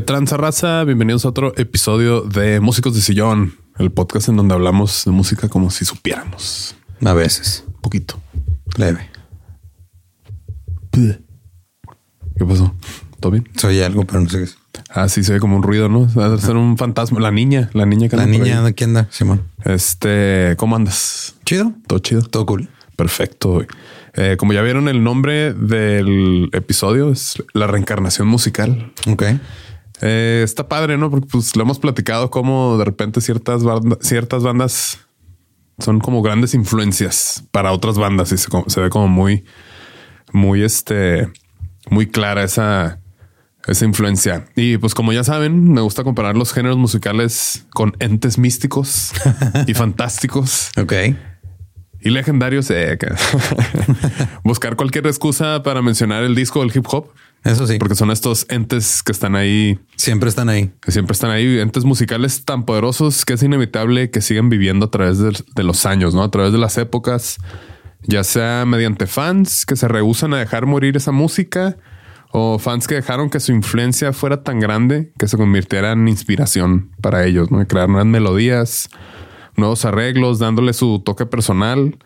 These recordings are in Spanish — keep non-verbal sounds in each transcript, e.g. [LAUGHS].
¿Qué tranza raza? Bienvenidos a otro episodio de Músicos de Sillón, el podcast en donde hablamos de música como si supiéramos. A veces. Poquito. Leve. ¿Qué pasó? ¿Todo bien? Soy algo, pero no sé qué es. Ah, sí, se ve como un ruido, ¿no? Va a ser un fantasma. La niña, la niña que La anda por niña, ahí. ¿de quién anda? Simón. Este, ¿cómo andas? Chido. ¿Todo chido? Todo cool. Perfecto. Eh, como ya vieron, el nombre del episodio es La reencarnación musical. Ok. Eh, está padre, ¿no? Porque pues lo hemos platicado como de repente ciertas, banda- ciertas bandas son como grandes influencias para otras bandas y se, ve como muy, muy este, muy clara esa, esa influencia. Y pues como ya saben, me gusta comparar los géneros musicales con entes místicos [LAUGHS] y fantásticos Ok. y legendarios. eh, [LAUGHS] Buscar cualquier excusa para mencionar el disco del hip hop, Eso sí. porque son estos entes que están ahí siempre están ahí. que siempre están ahí, entes musicales tan poderosos que es inevitable que sigan viviendo a través de, de los años, ¿no? A través de las épocas, ya sea mediante fans que se rehusan a dejar morir esa música o fans que dejaron que su influencia fuera tan grande que se convirtiera en inspiración para ellos, ¿no? Crear nuevas melodías, nuevos arreglos, dándole su toque personal.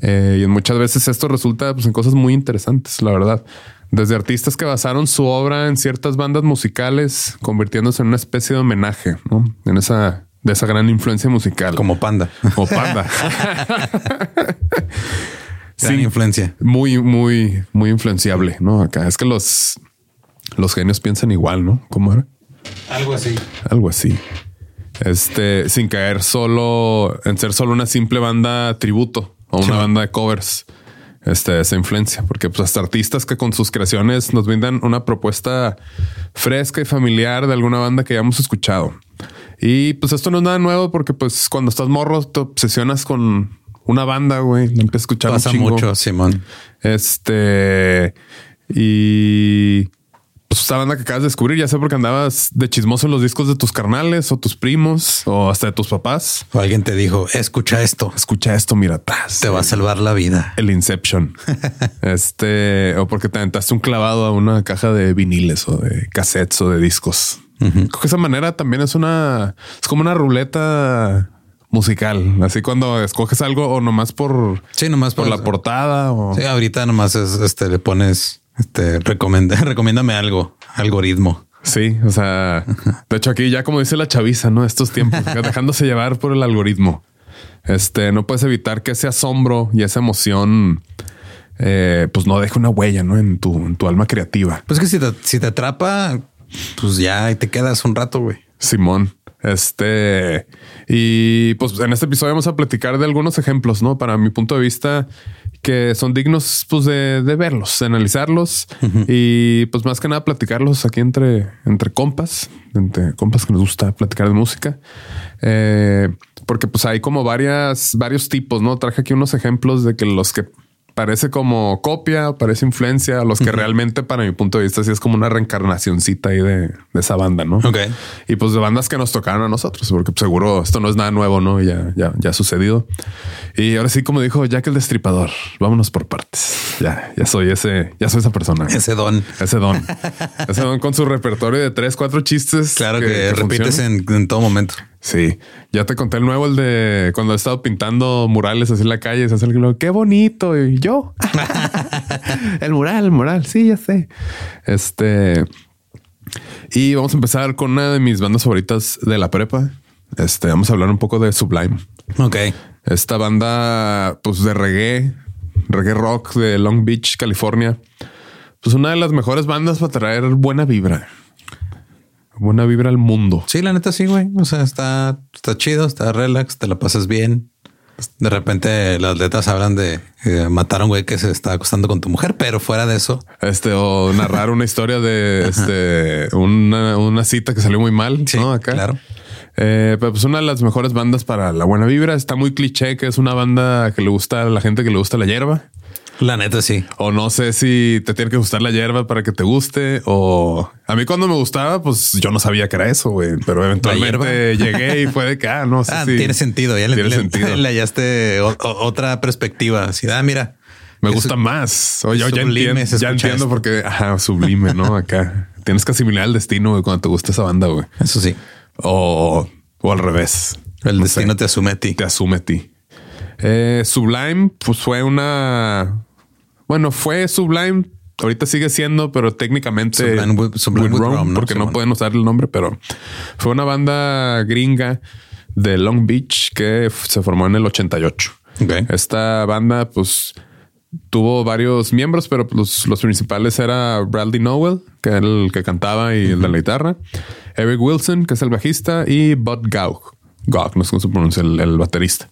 Eh, y muchas veces esto resulta pues, en cosas muy interesantes, la verdad. Desde artistas que basaron su obra en ciertas bandas musicales, convirtiéndose en una especie de homenaje, ¿no? En esa, de esa gran influencia musical. Como panda. Como panda. [LAUGHS] [LAUGHS] Sí. influencia. muy, muy, muy influenciable, ¿no? Acá es que los, los genios piensan igual, ¿no? ¿Cómo era? Algo así. Algo así. Este, sin caer solo en ser solo una simple banda tributo o una Sí. banda de covers. Este, esa influencia, porque pues hasta artistas que con sus creaciones nos brindan una propuesta fresca y familiar de alguna banda que ya hemos escuchado. Y pues esto no es nada nuevo porque pues cuando estás morro te obsesionas con una banda, güey, empiezas a escuchar un Pasa chingo. mucho, Simón. Este y pues esta banda que acabas de descubrir, ya sea porque andabas de chismoso en los discos de tus carnales o tus primos o hasta de tus papás. O alguien te dijo, escucha esto. Escucha esto, mira atrás. Te va a salvar la vida. el Inception. [LAUGHS] este o porque te aventaste un clavado a una caja de viniles o de cassettes o de discos. Creo que esa manera también es una, es como una ruleta musical. Así cuando escoges algo o nomás por, Sí, nomás por la portada o Sí, ahorita nomás es este, le pones este recomenda, [LAUGHS] recomiéndame algo, algoritmo. Sí, o sea, de hecho aquí ya como dice la chaviza, ¿no? Estos tiempos, [LAUGHS] dejándose llevar por el algoritmo. Este, no puedes evitar que ese asombro y esa emoción eh, pues no deje una huella ¿no? en, tu, en tu alma creativa. Pues que si te, si te atrapa, pues ya te quedas un rato, güey. Simón. Este, y pues en este episodio vamos a platicar de algunos ejemplos, ¿no? Para mi punto de vista, que son dignos pues, de, de verlos, de analizarlos y pues más que nada platicarlos aquí entre, entre compas, entre compas que nos gusta platicar de música. Eh, porque pues hay como varias, varios tipos, ¿no? Traje aquí unos ejemplos de que los que parece como copia, parece influencia, los que realmente para mi punto de vista sí es como una reencarnacioncita ahí de, de esa banda, ¿no? Ok. Y pues de bandas que nos tocaron a nosotros, porque seguro esto no es nada nuevo, ¿no? Ya, ya, ya ha sucedido. Y ahora sí, como dijo Jack el Destripador, vámonos por partes. Ya, ya soy ese, ya soy esa persona. Ese don. Ese don. ese don con su repertorio de tres, cuatro chistes. Claro que, repites en, en todo momento. Sí, ya te conté el nuevo, el de cuando he estado pintando murales así en la calle, se hace el qué bonito. Y yo, [LAUGHS] [LAUGHS] el mural, el mural. Sí, ya sé. Este, y vamos a empezar con una de mis bandas favoritas de la prepa. Este, vamos a hablar un poco de Sublime. Ok. Esta banda, pues de reggae, reggae rock de Long Beach, California. Pues una de las mejores bandas para traer buena vibra. Buena vibra al mundo. Sí, la neta sí, güey. O sea, está, está chido, está relax, te la pasas bien. De repente las letras hablan de eh, matar a un güey que se está acostando con tu mujer, pero fuera de eso. Este o narrar una historia de [LAUGHS] este, una, una, cita que salió muy mal, Sí, ¿no? Acá. claro. Eh, pero pues una de las mejores bandas para la buena vibra. Está muy cliché que es una banda que le gusta a la gente que le gusta la hierba. La neta sí. O no sé si te tiene que gustar la hierba para que te guste. O a mí cuando me gustaba, pues yo no sabía que era eso, güey. Pero eventualmente [LAUGHS] llegué y fue de que, ah, no sé Ah, si- tiene sentido. Ya le, tiene le- sentido. [LAUGHS] le hallaste o- o- otra perspectiva. Así, ah, mira. Me gusta más. O yo ya entiendo, ya entiendo porque ajá, sublime, no? [LAUGHS] Acá tienes que asimilar el destino güey, cuando te gusta esa banda, güey. Eso sí. O, o al revés. El No destino sé, te asume a ti. te asume a ti. Eh, Sublime, pues fue una. Bueno, fue Sublime. Ahorita sigue siendo, pero técnicamente Sublime with- Sublime with with Rome, Rome, ¿no? porque no pueden usar el nombre, pero fue una banda gringa de Long Beach que se formó en el 88. Ok. Esta banda, pues, tuvo varios miembros, pero los, los principales era Bradley Nowell, que era el que cantaba y el de la guitarra, Eric Wilson, que es el bajista, y Bud Gaug, Gaug, no sé cómo se pronuncia, el, el baterista.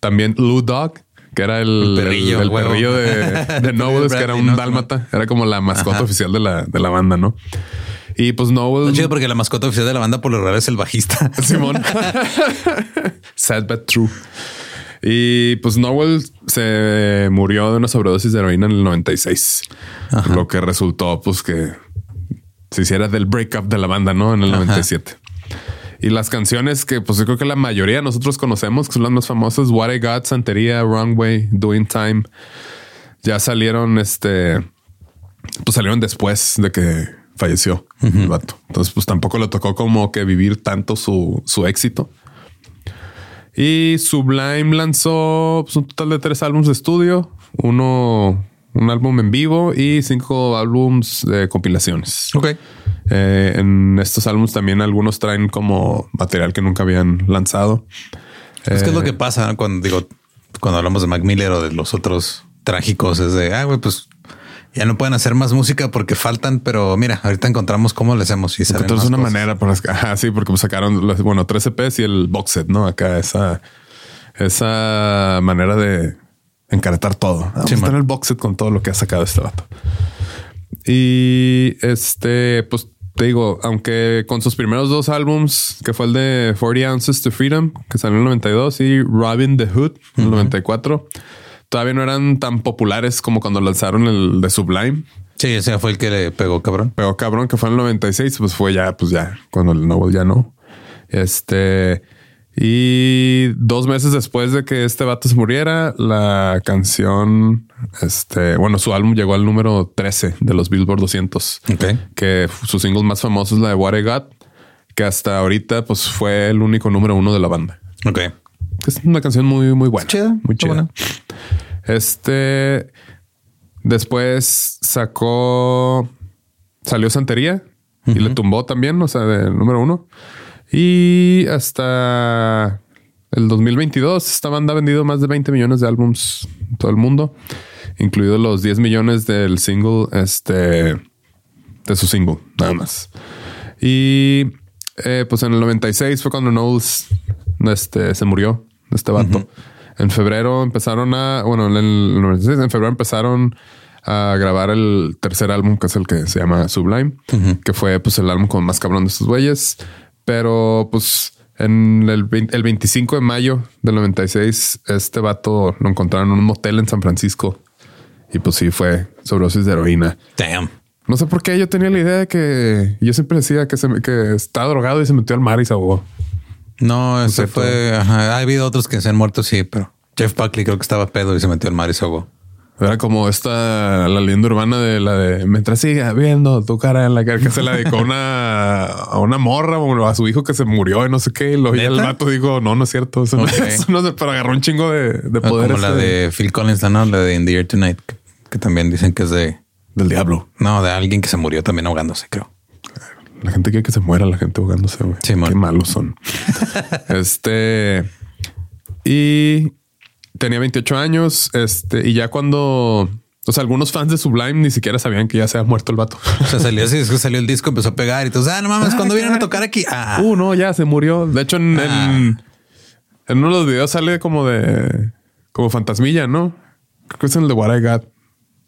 También Lou Dog, que era el, El perrillo, el, perrillo de, [LAUGHS] de Nowell, que era un dálmata, era como la mascota oficial de la, de la banda, ¿no? Y pues Nowell... Está chido porque la mascota oficial de la banda por lo raro es el bajista. [LAUGHS] Simón. [LAUGHS] Sad but true. Y pues Nowell se murió de una sobredosis de heroína en el 96. Ajá. Lo que resultó pues que se hiciera del breakup de la banda, ¿no? En el Ajá. 97. Y las canciones que pues yo creo que la mayoría de nosotros conocemos, que son las más famosas, What I Got, Santería, Wrong Way, Doing Time, ya salieron este, pues salieron después de que falleció el vato. Entonces pues tampoco le tocó como que vivir tanto su, su éxito. Y Sublime lanzó pues, un total de tres álbumes de estudio, uno, un álbum en vivo y cinco álbumes de compilaciones. Ok. Eh, en estos álbumes también algunos traen como material que nunca habían lanzado. Es que es lo Eh, que pasa cuando digo, cuando hablamos de Mac Miller o de los otros trágicos, es de, ah, güey, pues ya no pueden hacer más música porque faltan, pero mira, ahorita encontramos cómo le hacemos y salen Entonces más una cosas. manera para ajá, sí, porque pues sacaron los- bueno, tres EPs y el box set, ¿no? Acá esa, esa manera de encaretar todo. Vamos Sí, a man. tener el box set con todo lo que ha sacado este vato. Y este, pues te digo, aunque con sus primeros dos álbums, que fue el de 40 Ounces to Freedom, que salió en el 92, y Robin the Hood en el 94, todavía no eran tan populares como cuando lanzaron el de Sublime. Sí, ese fue el que le pegó, cabrón. Pero cabrón, que fue en el 96, pues fue ya, pues ya, cuando el Noble ya no. Este. Y dos meses después de que este vato se muriera, la canción, este, bueno, su álbum llegó al número 13 de los Billboard 200, Ok. que su single más famoso es la de What I Got, que hasta ahorita pues fue el único número uno de la banda. Ok. Es una canción muy, muy buena. Chida, muy chida. buena. Este después sacó, salió Santería y le tumbó también, o sea, de número uno. Y hasta el 2022, esta banda ha vendido más de 20 millones de álbums en todo el mundo, incluidos los 10 millones del single, este, de su single, nada más. Y eh, pues en el 96 fue cuando Knowles este, se murió, este vato. En febrero empezaron a, bueno, en el 96, en febrero empezaron a grabar el tercer álbum, que es el que se llama Sublime, que fue pues el álbum con más cabrón de estos güeyes. Pero pues en el, 20 el 25 de mayo del 96, este vato lo encontraron en un motel en San Francisco. Y pues sí, fue sobredosis de heroína. Damn. No sé por qué yo tenía la idea de que yo siempre decía que, se, que estaba drogado y se metió al mar y se ahogó. No, ese sé, fue. ajá, Ha habido otros que se han muerto, sí, pero Jeff Buckley creo que estaba pedo y se metió al mar y se ahogó. Era como esta, la leyenda urbana de la de mientras siga viendo tu cara en la cara que se la dedicó a una, a una morra o a su hijo que se murió y no sé qué. Y lo el vato dijo, no, no es cierto. Eso, no- eso no pero agarró un chingo de, de Ah, poder. Como la este de Phil Collins, ¿no? La de In the Air Tonight, que, que también dicen que es de. del diablo. No, de alguien que se murió también ahogándose, creo. La gente quiere que se muera, la gente ahogándose. güey. Simón. Qué malos son. [LAUGHS] este y tenía 28 años. Este y ya cuando, o sea, algunos fans de Sublime ni siquiera sabían que ya se había muerto el vato. O sea, salió así, salió el disco, empezó a pegar y todos, ah, no mames, cuando vienen a tocar aquí. Ah, Uh, no, ya se murió. De hecho, en, Ah. en, en uno de los videos sale como de como fantasmilla, ¿no? Creo que es el de What I Got.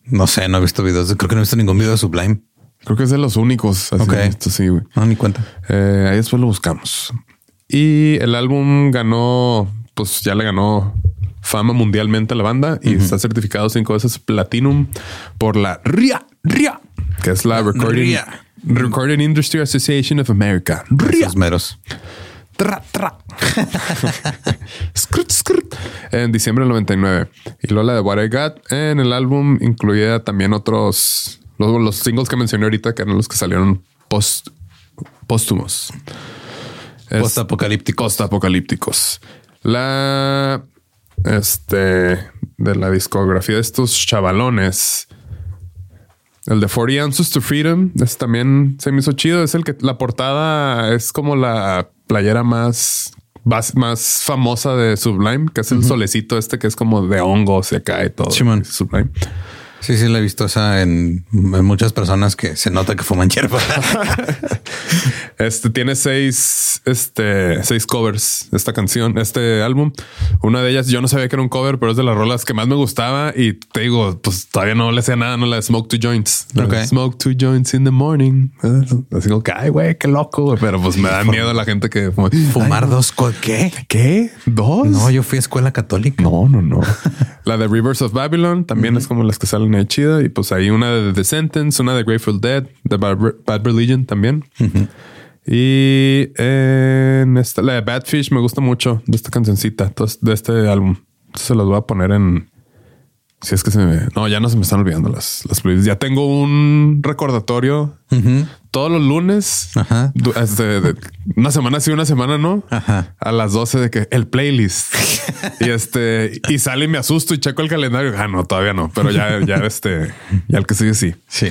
no sé, no he visto videos. Creo que no he visto ningún video de Sublime. Creo que es de los únicos. Así Ok. Esto sí, güey. No, ni cuenta. Eh, ahí después lo buscamos. Y el álbum ganó, pues ya le ganó fama mundialmente a la banda y está certificado cinco veces platinum por la RIA, RIA, que es la Recording, RIA. Recording Industry Association of America. RIA. Esos meros. Tra, tra. [LAUGHS] Skrrt, skrrt. En diciembre del 99. Y luego la de What I Got en el álbum incluía también otros, los, los singles que mencioné ahorita, que eran los que salieron post, póstumos. Es- Post-apocalíptico. Post-apocalípticos. La, este, de la discografía de estos chavalones. El de 40 Ounces to Freedom es también se me hizo chido. Es el que la portada es como la playera más, más, famosa de Sublime, que es el solecito este que es como de hongos y acá y todo. Simón. Sublime. Sí, sí, la he visto esa en, en muchas personas que se nota que fuman hierba. [LAUGHS] Este tiene seis, este, seis covers esta canción, este álbum. Una de ellas yo no sabía que era un cover, pero es de las rolas que más me gustaba y te digo, pues todavía no le hacía nada, no la de Smoke Two Joints. La. Smoke Two Joints in the morning. Así como que, ay, güey, qué loco. Pero pues me da miedo la gente que fuma. [LAUGHS] Fumar Ay, dos, ¿qué? ¿Qué? ¿Dos? No, yo fui a escuela católica. No, no, no. la de Rivers of Babylon también es como las que salen ahí chida. Y pues hay una de The Sentence, una de Grateful Dead, de Bad, Bad Religion también. Y en esta, la de Bad Fish me gusta mucho de esta cancioncita, entonces, de este álbum. Entonces se los voy a poner en. Si es que se me. No, ya no se me están olvidando las, las playlists. Ya tengo un recordatorio. Todos los lunes. Ajá. este, de- una semana sí, una semana no. Ajá. A las 12 de que el playlist. y este, y sale y me asusto y checo el calendario. Ah, no, todavía no, pero ya, ya este, ya el que sigue sí. Sí.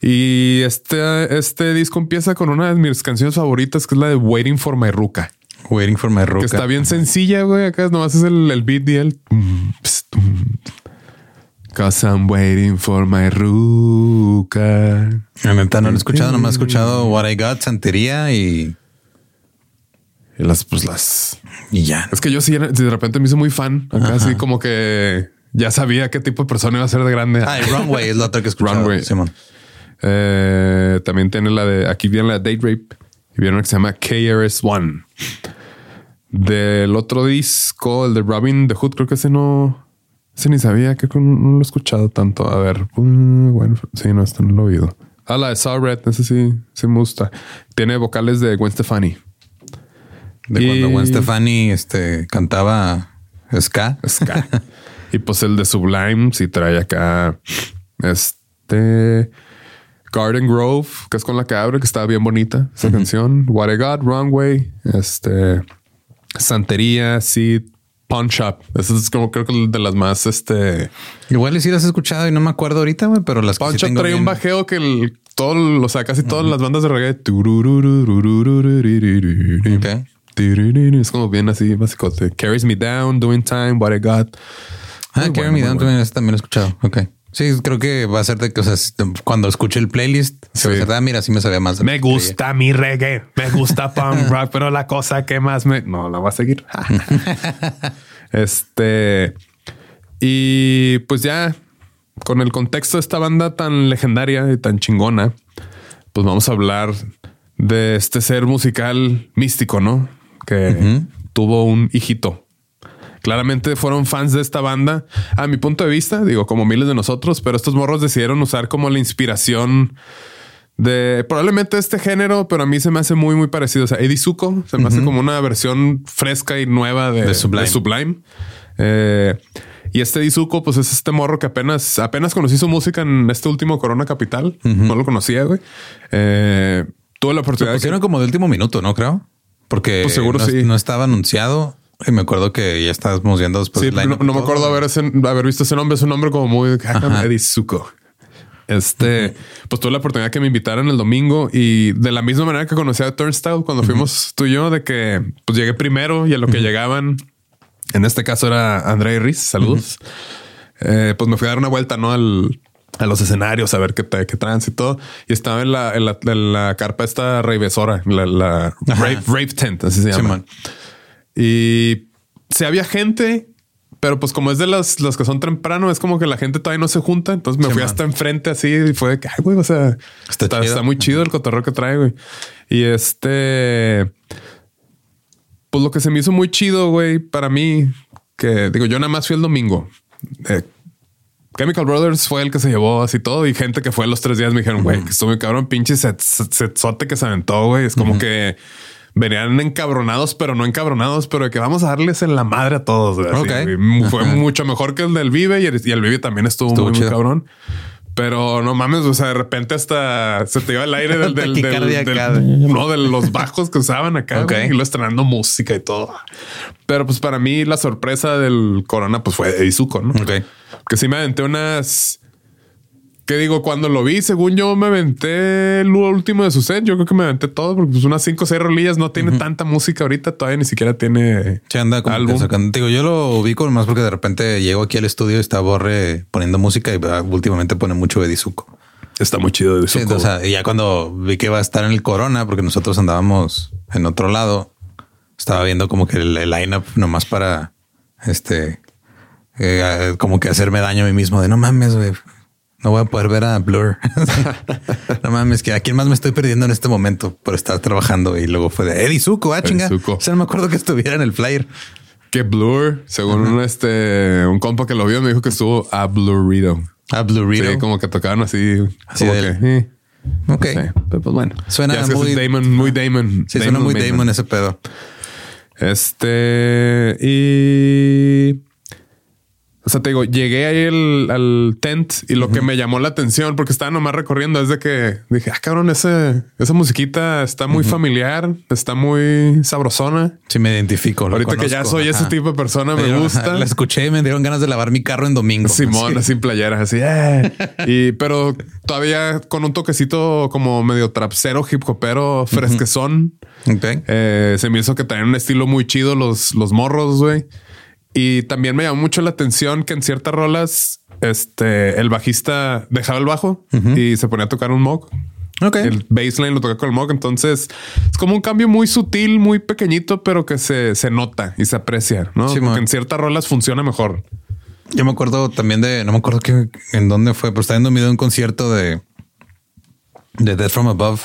Y este, este disco empieza con una de mis canciones favoritas, que es la de Waiting for My Ruca, Waiting for my ruca. que está bien sencilla, güey. Acá nomás es el, el beat y el. tum. Cause I'm waiting for my ruca. La neta no lo he escuchado, nomás he escuchado What I Got, Santería y, Y las, pues las. y ya. Es que yo sí, de repente me hice muy fan. Acá así como que ya sabía qué tipo de persona iba a ser de grande. Ah, y Runway es la otra que he escuchado. Runway. Simón. Eh, también tiene la de aquí viene la Date Rape y viene una que se llama KRS One. Del otro disco, el de Robin the Hood, creo que ese no, ese ni sabía que no, lo he escuchado tanto. A ver, uh, bueno, sí, no, no lo he oído. Ah, la de Saw Red, ese sí, sí me gusta. Tiene vocales de Gwen Stefani. De Y- cuando Gwen Stefani este, cantaba ska. Ska. [LAUGHS] y pues el de Sublime sí trae acá este Garden Grove, que es con la que abre, que está bien bonita esa canción. What I Got, Wrong Way, este Santería, Seed, Pawn Shop. Esa es como creo que de las más este Igual y sí las he escuchado y no me acuerdo ahorita, güey, pero las que sí Shop tengo trae un bajeo que el todo, o sea, casi todas las bandas de reggae. Ok. Es como bien así, básico. Carries me down, doing time, what I got. Ah, Carry Me Down también, también lo he escuchado. Ok. Sí, creo que va a ser de que, o sea, cuando escuche el playlist, se va a ah, mira, sí me sabía más. Me gusta mi reggae, me gusta punk [LAUGHS] rock, pero la cosa que más me... No, la voy a seguir. [LAUGHS] este... Y pues ya, con el contexto de esta banda tan legendaria y tan chingona, pues vamos a hablar de este ser musical místico, ¿no? Que tuvo un hijito Claramente fueron fans de esta banda, a mi punto de vista, digo, como miles de nosotros, pero estos morros decidieron usar como la inspiración de probablemente este género, pero a mí se me hace muy, muy parecido. O sea, Eddie Zuko se me hace como una versión fresca y nueva de, Sublime. Eh, y este Eddie Zuko, pues es este morro que apenas, apenas conocí su música en este último Corona Capital. No lo conocía, güey. Eh, tuve la oportunidad. Lo pusieron como de último minuto, ¿no? Creo. Porque pues seguro sí. no estaba anunciado. Y me acuerdo que ya estábamos viendo después. Sí, no, me acuerdo haber, haber visto ese nombre. Es un nombre como muy [LAUGHS] Edizuko. Este, pues tuve la oportunidad que me invitaran el domingo y de la misma manera que conocí a Turnstile cuando fuimos tú y yo, de que pues llegué primero y a lo que llegaban, en este caso era André Riz, saludos. Eh, pues me fui a dar una vuelta, ¿no? Al, a los escenarios, a ver qué, qué trans y todo. Y estaba en la, en la, carpa esta ravesora, la, la rave, tent, así se llama. Y si había gente, pero pues como es de las, que son temprano, es como que la gente todavía no se junta. Entonces me fui hasta enfrente así y fue de que, ay, güey, o sea, está, muy chido el cotorreo que trae, güey. Y este, pues lo que se me hizo muy chido, güey, para mí, que digo, yo nada más fui el domingo. Eh, Chemical Brothers fue el que se llevó así todo y gente que fue los tres días me dijeron, güey, que estuvo muy cabrón, pinche setzote que se aventó, güey. Es como que venían encabronados, pero no encabronados, pero de que vamos a darles en la madre a todos. Fue mucho mejor que el del Vive y el, Vive también estuvo, muy, cabrón. Pero no mames, o sea, de repente hasta se te iba el aire del, [LAUGHS] del, no, de los bajos que usaban acá y lo estrenando música y todo. Pero pues para mí la sorpresa del Corona pues fue Izuko, ¿no? Ok. Que sí me aventé unas que digo, cuando lo vi, según yo me aventé el último de su set. Yo creo que me aventé todo porque pues unas cinco o seis rolillas no tiene tanta música ahorita. Todavía ni siquiera tiene Se anda como álbum. Digo, yo lo ubico más porque de repente llego aquí al estudio y está Borre poniendo música y ah, últimamente pone mucho Edizuko. Está muy chido Edizuko. Sí, y ya cuando vi que iba a estar en el Corona, porque nosotros andábamos en otro lado, estaba viendo como que el, el lineup nomás para este, eh, como que hacerme daño a mí mismo de no mames, güey no voy a poder ver a Blur. [LAUGHS] no mames, que a quién más me estoy perdiendo en este momento por estar trabajando. Y luego fue de Eddie Zuko, ah, chinga. O sea, no me acuerdo que estuviera en el flyer. Que Blur, según un, este, un compa que lo vio, me dijo que estuvo a Blurrido. A Blurrido. Sí, como que tocaban así. como que, eh, ok. pues bueno. Suena muy Damon, muy Damon. Sí, suena muy Damon ese pedo. Este y o sea, te digo, llegué ahí al tent y lo que me llamó la atención, porque estaba nomás recorriendo, es de que dije, ah, cabrón, ese, esa musiquita está muy familiar, está muy sabrosona. Sí, me identifico. Ahorita que ya soy ese tipo de persona, me, gusta. La escuché y me dieron ganas de lavar mi carro en domingo. Simón, así en playera, así. Eh. [LAUGHS] y pero todavía con un toquecito como medio trapsero, hip hopero, fresquezón. Okay. Eh, se me hizo que tenían un estilo muy chido los, los morros, güey. Y también me llamó mucho la atención que en ciertas rolas, este, el bajista dejaba el bajo y se ponía a tocar un mock. Ok. El baseline lo toca con el mock. Entonces es como un cambio muy sutil, muy pequeñito, pero que se, se nota y se aprecia, ¿no? Porque en ciertas rolas funciona mejor. Yo me acuerdo también de, no me acuerdo que, en dónde fue, pero estaba viendo un video de un concierto de, de Death from Above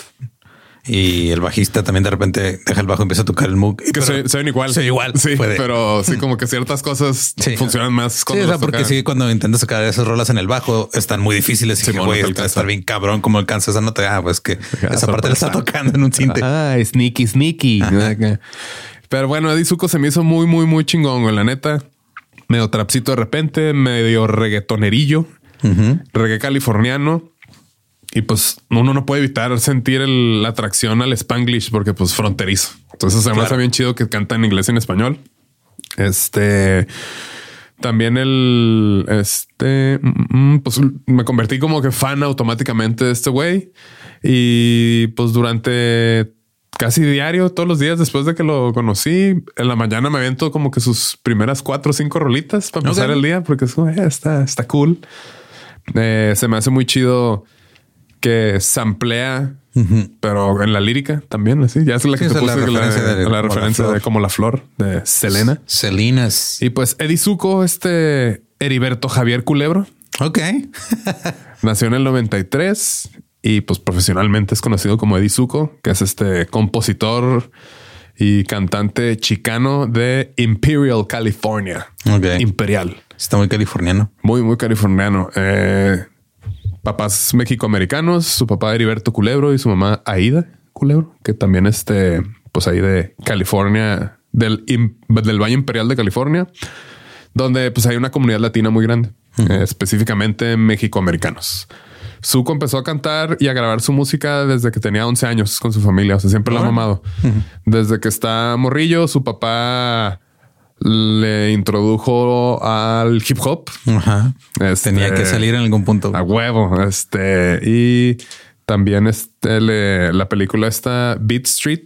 y el bajista también de repente deja el bajo y empieza a tocar el Moog. Que se, ven igual. Se igual. Sí, pero sí, como que ciertas cosas funcionan más. Sí, porque sí, cuando intentas sacar esas rolas en el bajo están muy difíciles y que voy a estar bien cabrón como alcanza esa nota. Ah, pues que [LAUGHS] esa parte la está tocando en un cinte. Ah, sneaky, sneaky. Pero bueno, Edizuko se me hizo muy, muy, muy chingón. La neta, medio trapcito de repente, medio reggaetonerillo, reggae californiano. Y pues uno no puede evitar sentir la atracción al spanglish porque pues fronterizo. Entonces se me hace bien chido que canta en inglés y en español. Este también el este mm, mm, pues me convertí como que fan automáticamente de este güey y pues durante casi diario, todos los días después de que lo conocí. En la mañana me aviento como que sus primeras cuatro o cinco rolitas para empezar Ok. el día, porque es como, eh, está, está cool. Eh, se me hace muy chido que samplea, pero en la lírica también, así. Ya es la que Sí, te la puse, que la, referencia de la como la referencia flor. de como la flor de Selena. Selinas. Y pues Eddie Zuko, este Heriberto Javier Culebro, Ok. [LAUGHS] nació en el 93 y pues profesionalmente es conocido como Eddie Zuko, que es este compositor y cantante chicano de Imperial, California. Ok. Imperial. Está muy californiano. Muy, muy californiano. Eh, papás mexicoamericanos, su papá Heriberto Culebro y su mamá Aida Culebro, que también este, pues ahí de California, del, del Valle Imperial de California, donde pues hay una comunidad latina muy grande, eh, específicamente mexicoamericanos. Zuko empezó a cantar y a grabar su música desde que tenía 11 años con su familia. O sea, siempre la ha mamado. Desde que está morrillo, su papá le introdujo al hip hop. Ajá. Este, Tenía que salir en algún punto. a huevo. Este y también este le- la película esta Beat Street.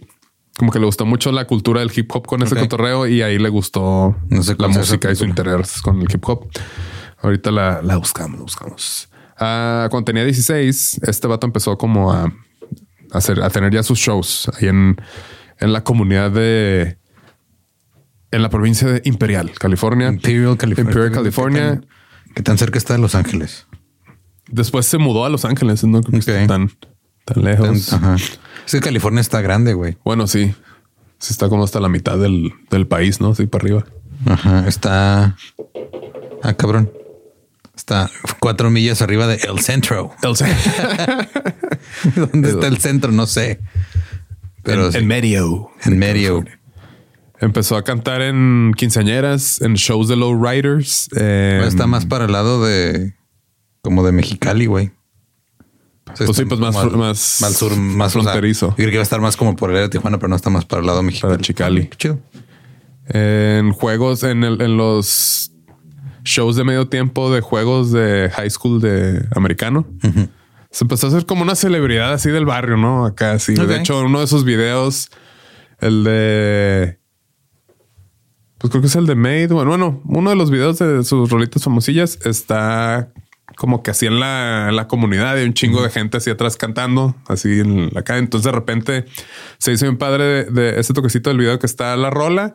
Como que le gustó mucho la cultura del hip hop con ese cotorreo y ahí le gustó No sé la música y su interés con el hip hop. Ahorita la, la buscamos, la buscamos. Ah, cuando tenía 16, este vato empezó como a hacer, a tener ya sus shows ahí en, en la comunidad de en la provincia de Imperial, California. Imperial, California. Imperial, California. ¿Qué tan, cerca está de Los Ángeles? Después se mudó a Los Ángeles, no creo que esté Ok. tan, tan lejos. Tan- Ajá. Es que California está grande, güey. Bueno, sí. Sí está como hasta la mitad del, del país, ¿no? Sí, para arriba. Ajá. Está. Ah, cabrón. Está cuatro millas arriba de El Centro. [LAUGHS] ¿Dónde [LAUGHS] está el centro? No sé. Pero en, sí, en medio. en medio. Empezó a cantar en quinceañeras, en shows de lowriders. eh, Está más para el lado de como de Mexicali, güey. O sea, Pues sí, pues más al- más al sur, más o sea, fronterizo. yo creo que iba a estar más como por el área de Tijuana, pero no está más para el lado mexicano. Para Chicali. Chido. en juegos, en, el- en los shows de medio tiempo de juegos de high school de americano. Se empezó a hacer como una celebridad así del barrio, ¿no? Acá sí. De hecho, uno de esos videos, el de. Pues creo que es el de Made. Bueno, bueno, uno de los videos de sus rolitas famosillas está como que así en la, en la comunidad y un chingo de gente así atrás cantando, así en la calle. Entonces de repente se hizo bien padre de, de ese toquecito del video que está la rola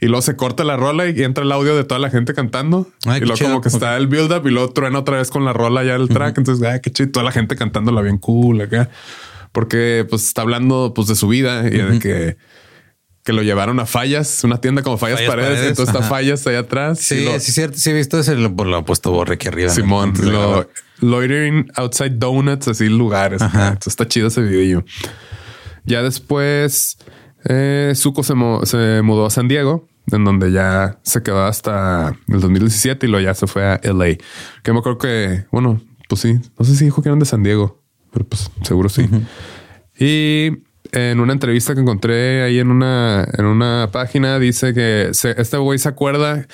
y luego se corta la rola y entra el audio de toda la gente cantando. Ay, y luego chido. como que está el build up y luego truena otra vez con la rola ya el track. Entonces, ay, qué chido. Toda la gente cantándola bien cool acá. Porque pues está hablando pues de su vida y de que, que lo llevaron a fallas, una tienda como fallas, Fallas paredes. Paredes, entonces está fallas allá atrás. Sí, lo- sí, cierto. Sí, he visto ese. Lo, lo ha puesto Borre aquí arriba. Simón, lo, loitering outside donuts, así lugares. Ajá. Entonces, está chido ese video. Ya después, eh, Zuko se, se mudó a San Diego, en donde ya se quedó hasta el 2017 y luego ya se fue a LA. Que me acuerdo que, bueno, pues sí, no sé si dijo que eran de San Diego, pero pues seguro sí. Y en una entrevista que encontré ahí en una, en una página, dice que se- este güey se acuerda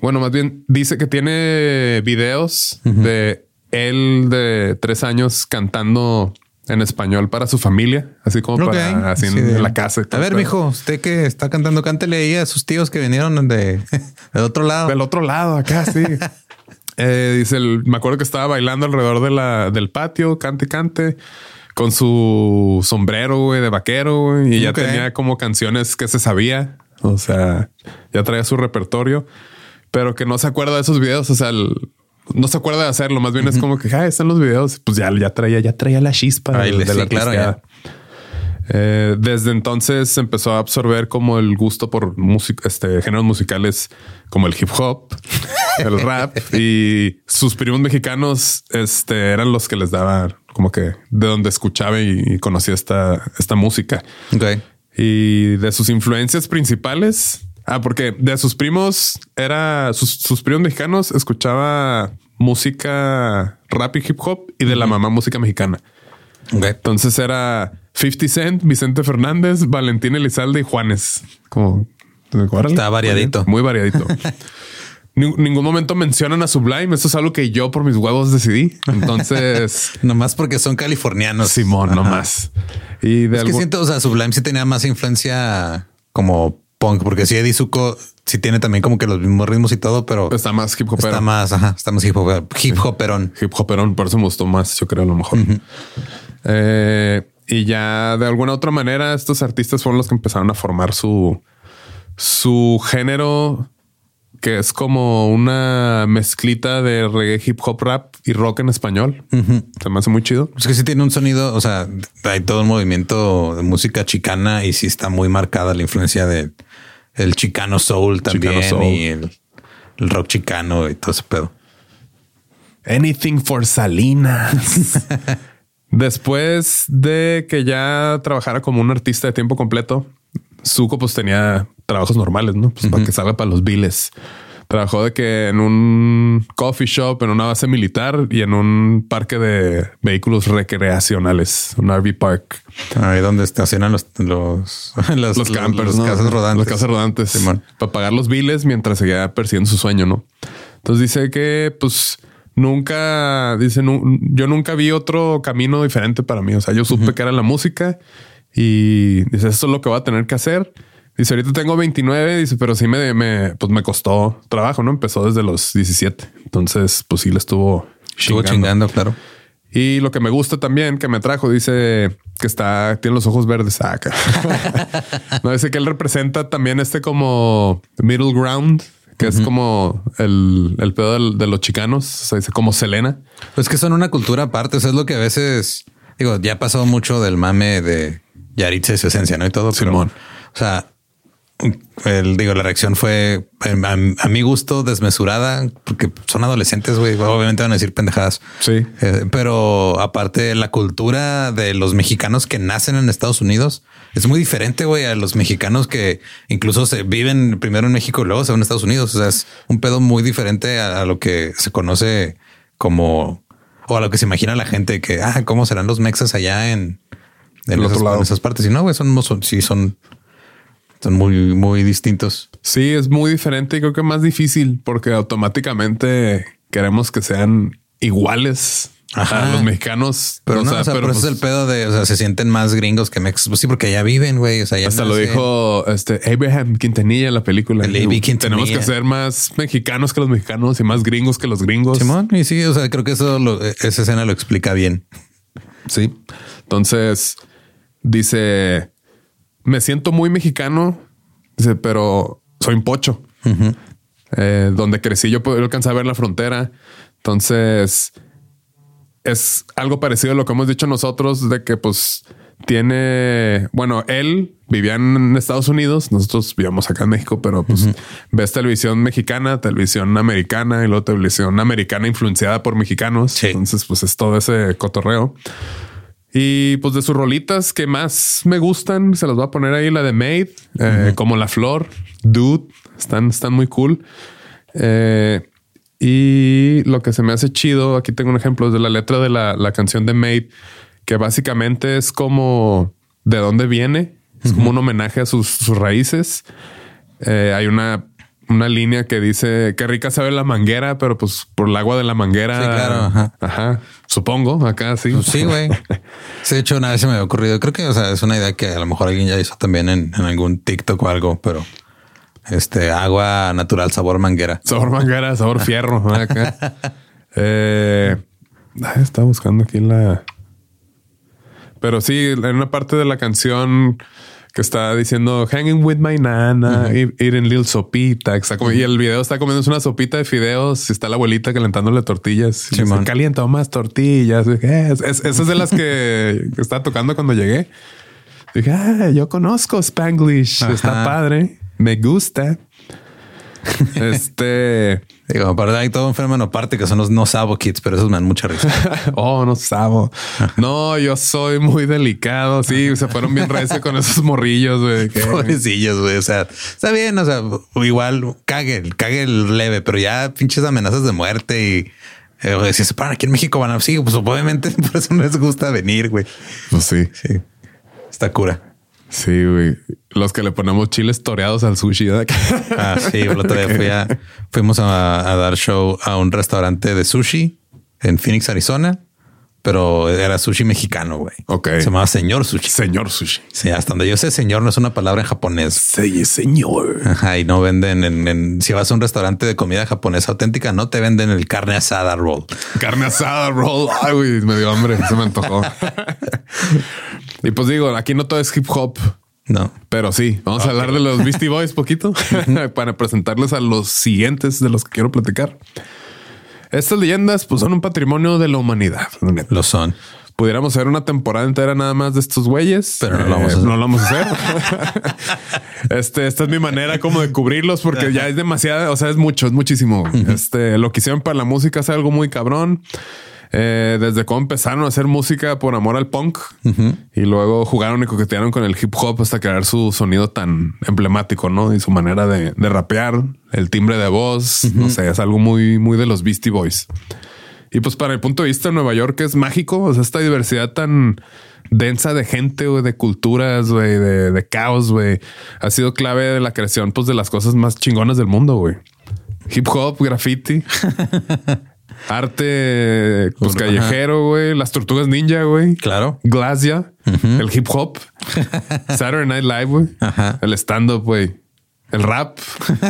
bueno, más bien dice que tiene videos de él de tres años cantando en español para su familia, así como para así Sí, en, la casa. A ver, mijo, usted que está cantando, cántele ahí a sus tíos que vinieron de, [LAUGHS] del otro lado. Del otro lado, acá sí. [LAUGHS] Eh, dice, el- me acuerdo que estaba bailando alrededor de la, del patio, cante, cante, con su sombrero güey, de vaquero güey, y ya tenía como canciones que se sabía. O sea, ya traía su repertorio, pero que no se acuerda de esos videos. O sea, el- no se acuerda de hacerlo. Más bien es como que ah, están los videos. Pues ya, ya traía, ya traía la chispa le- de sí, la claro. Eh, desde entonces empezó a absorber como el gusto por música, este géneros musicales como el hip hop, el rap [LAUGHS] y sus primos mexicanos este, eran los que les daba como que de donde escuchaba y, conocía esta, esta música. Y de sus influencias principales, ah, porque de sus primos era sus, sus primos mexicanos escuchaba música rap y hip hop y de la mamá música mexicana. Entonces era 50 Cent, Vicente Fernández, Valentín Elizalde y Juanes. Como Está variadito. Muy variadito. [LAUGHS] Ni- ningún momento mencionan a Sublime. Eso es algo que yo por mis huevos decidí. Entonces, [LAUGHS] Nomás porque son californianos. Simón, Ajá. no más. Y de Es que siento, o sea, Sublime sí tenía más influencia como punk, porque sí, Eddie Zuko sí tiene también como que los mismos ritmos y todo, pero está más hip hopero. está más, ajá, está más hip hop, hip hoperón. hip hoperón, por eso me gustó más, yo creo, a lo mejor. Eh, y ya de alguna otra manera, estos artistas fueron los que empezaron a formar su, su género, que es como una mezclita de reggae, hip hop, rap y rock en español. Se me hace muy chido. Es que sí tiene un sonido, o sea, hay todo un movimiento de música chicana y sí está muy marcada la influencia de el chicano soul también Chicano soul. y el, el rock chicano y todo ese pedo. Anything for Salinas. [LAUGHS] Después de que ya trabajara como un artista de tiempo completo, Zuko pues tenía trabajos normales, ¿no? Pues para que salga para los biles. Trabajó de que en un coffee shop, en una base militar y en un parque de vehículos recreacionales, un RV park. Ahí donde estacionan los, los, [LAUGHS] los, Los campers, los ¿no? casas rodantes. Las casas rodantes. Para pagar los biles mientras seguía persiguiendo su sueño, ¿no? Entonces dice que, pues, nunca, dice, "Nu- yo nunca vi otro camino diferente para mí. O sea, yo supe que era la música y dice, eso es lo que voy a tener que hacer. Dice, ahorita tengo 29, dice, pero sí me, me, pues me costó trabajo, ¿no? Empezó desde los 17. Entonces, pues sí le estuvo Estuvo chingando. chingando, claro. Y lo que me gusta también que me trajo, dice que está, tiene los ojos verdes. Ah, acá. [LAUGHS] no, dice que él representa también este como middle ground, que es como el, el pedo del- de los chicanos. O sea, dice como Selena. Pues que son una cultura aparte. O sea, es lo que a veces digo, ya ha pasado mucho del mame de Yaritza y su esencia, no y todo. Pero, Simón. o sea, el, digo, la reacción fue a, a mi gusto desmesurada porque son adolescentes, güey. Obviamente van a decir pendejadas. Sí. Eh, pero aparte, la cultura de los mexicanos que nacen en Estados Unidos es muy diferente, güey, a los mexicanos que incluso se viven primero en México y luego se van a Estados Unidos. O sea, es un pedo muy diferente a, a lo que se conoce como o a lo que se imagina la gente que, ah, cómo serán los mexas allá en, en, esas, en esas partes. Y no, güey, son, son, sí, son, son muy, muy distintos. Sí, es muy diferente y creo que más difícil porque automáticamente queremos que sean iguales Ajá. a los mexicanos. Pero O no, sea, o sea, pero pues, es el pedo de, o sea, se sienten más gringos que mexas. Pues sí, porque allá viven, güey. O sea, allá Hasta lo dijo este Abraham Quintanilla en la película. El A.B. Quintanilla. Tenemos que ser más mexicanos que los mexicanos y más gringos que los gringos. Simón, y sí, o sea, creo que eso, lo- esa escena lo explica bien. Sí. Entonces dice: Me siento muy mexicano, dice, pero soy un pocho. Eh, donde crecí, yo puedo alcanzar a ver la frontera. Entonces es algo parecido a lo que hemos dicho nosotros de que, pues, tiene, bueno, él vivía en Estados Unidos, nosotros vivíamos acá en México, pero pues ves televisión mexicana, televisión americana y luego televisión americana influenciada por mexicanos. Sí. Entonces, pues es todo ese cotorreo. Y pues de sus rolitas que más me gustan, se las voy a poner ahí la de Made, eh, como La Flor, Dude, están, están muy cool. Eh, y lo que se me hace chido, aquí tengo un ejemplo, de la letra de la, la canción de Made, que básicamente es como de dónde viene, es como un homenaje a sus, sus raíces. Eh, hay una, una línea que dice qué rica sabe la manguera, pero pues por el agua de la manguera. Sí, claro, ajá. Ajá. Supongo, acá sí. Pues sí, güey. [LAUGHS] Sí, de hecho, una vez se me había ocurrido. Creo que, o sea, es una idea que a lo mejor alguien ya hizo también en, en algún TikTok o algo, pero este agua natural, sabor manguera. Sabor manguera, sabor [LAUGHS] fierro. Acá. Eh, estaba buscando aquí la. Pero sí, en una parte de la canción que está diciendo hanging with my nana, eating little sopita. Y el video está comiendo una sopita de fideos y está la abuelita calentándole tortillas. Y dice. Calienta más tortillas. Dije, "Es- es- Esa es de las que, [LAUGHS] estaba tocando cuando llegué. Dije, ah, yo conozco Spanglish. Está padre. Me gusta. [LAUGHS] este. Digo, aparte hay todo un fenómeno aparte que son los no sabo kids, pero esos me dan mucha risa. [LAUGHS] Oh, no sabo. No, yo soy muy delicado. Sí, se fueron bien recio con esos morrillos, güey. [LAUGHS] Pobrecillos, güey. O sea, está bien, o sea, igual cague, cague el leve, pero ya pinches amenazas de muerte y eh, si se paran aquí en México van a sí, pues obviamente [LAUGHS] por eso no les gusta venir, güey. Pues sí. Sí, está cura. Sí, güey. Los que le ponemos chiles toreados al sushi. ¿verdad? [LAUGHS] Ah, sí, el otro día [LAUGHS] fui a- fuimos a, a dar show a un restaurante de sushi en Phoenix, Arizona, pero era sushi mexicano, güey. Ok. Se llamaba Señor Sushi. Señor sushi. Sí, hasta donde yo sé, señor no es una palabra en japonés. Sí, señor. Ajá, y no venden en, en- si vas a un restaurante de comida japonesa auténtica, no te venden el carne asada roll. Carne asada, roll. Ay, güey, me dio hambre. Se me antojó. [LAUGHS] y pues digo, aquí no todo es hip hop. No. Pero sí, vamos a hablar de los Beastie Boys poquito [LAUGHS] para presentarles a los siguientes de los que quiero platicar. Estas leyendas pues son un patrimonio de la humanidad. Lo son. Pudiéramos hacer una temporada entera nada más de estos güeyes, Pero no lo vamos a hacer. No lo vamos a hacer. [LAUGHS] este, esta es mi manera como de cubrirlos porque ya es demasiada, o sea, es mucho, es muchísimo. Este, lo que hicieron para la música es algo muy cabrón. Eh, desde cómo empezaron a hacer música por amor al punk y luego jugaron y coquetearon con el hip hop hasta crear su sonido tan emblemático, ¿no? Y su manera de, de rapear, el timbre de voz, no sé, es algo muy, muy de los Beastie Boys. Y pues para el punto de vista de Nueva York es mágico, o sea, esta diversidad tan densa de gente, güey, de culturas, de, de caos, güey, ha sido clave de la creación, pues, de las cosas más chingonas del mundo, güey. Hip hop, graffiti, [LAUGHS] arte, pues, callejero, güey, las tortugas ninja, güey. Claro. Glacia, el hip hop, [LAUGHS] Saturday Night Live, güey, el stand-up, güey, el rap,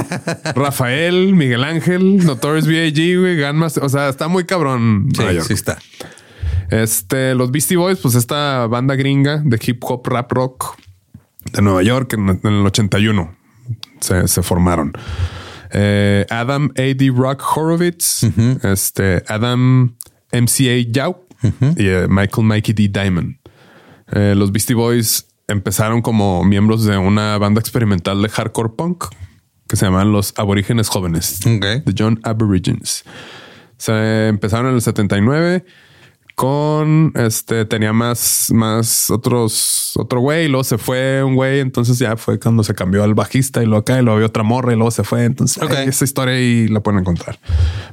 [LAUGHS] Rafael, Miguel Ángel, Notorious B.I.G., güey, Gunmas, o sea, está muy cabrón. Sí, sí está. Este, los Beastie Boys, pues esta banda gringa de hip hop, rap rock de Nueva York en, en el 81 se, se formaron. Eh, Adam A.D. Rock Horowitz, este, Adam M.C.A. Yao y eh, Michael Mikey D. Diamond. Eh, los Beastie Boys empezaron como miembros de una banda experimental de hardcore punk que se llaman los Aborígenes Jóvenes. The John Aborigines. Se empezaron en el 79 con este tenía más más otros otro güey y luego se fue un güey entonces ya fue cuando se cambió al bajista y luego acá y luego había otra morra y luego se fue entonces Ok. ay, esa historia ahí la pueden encontrar.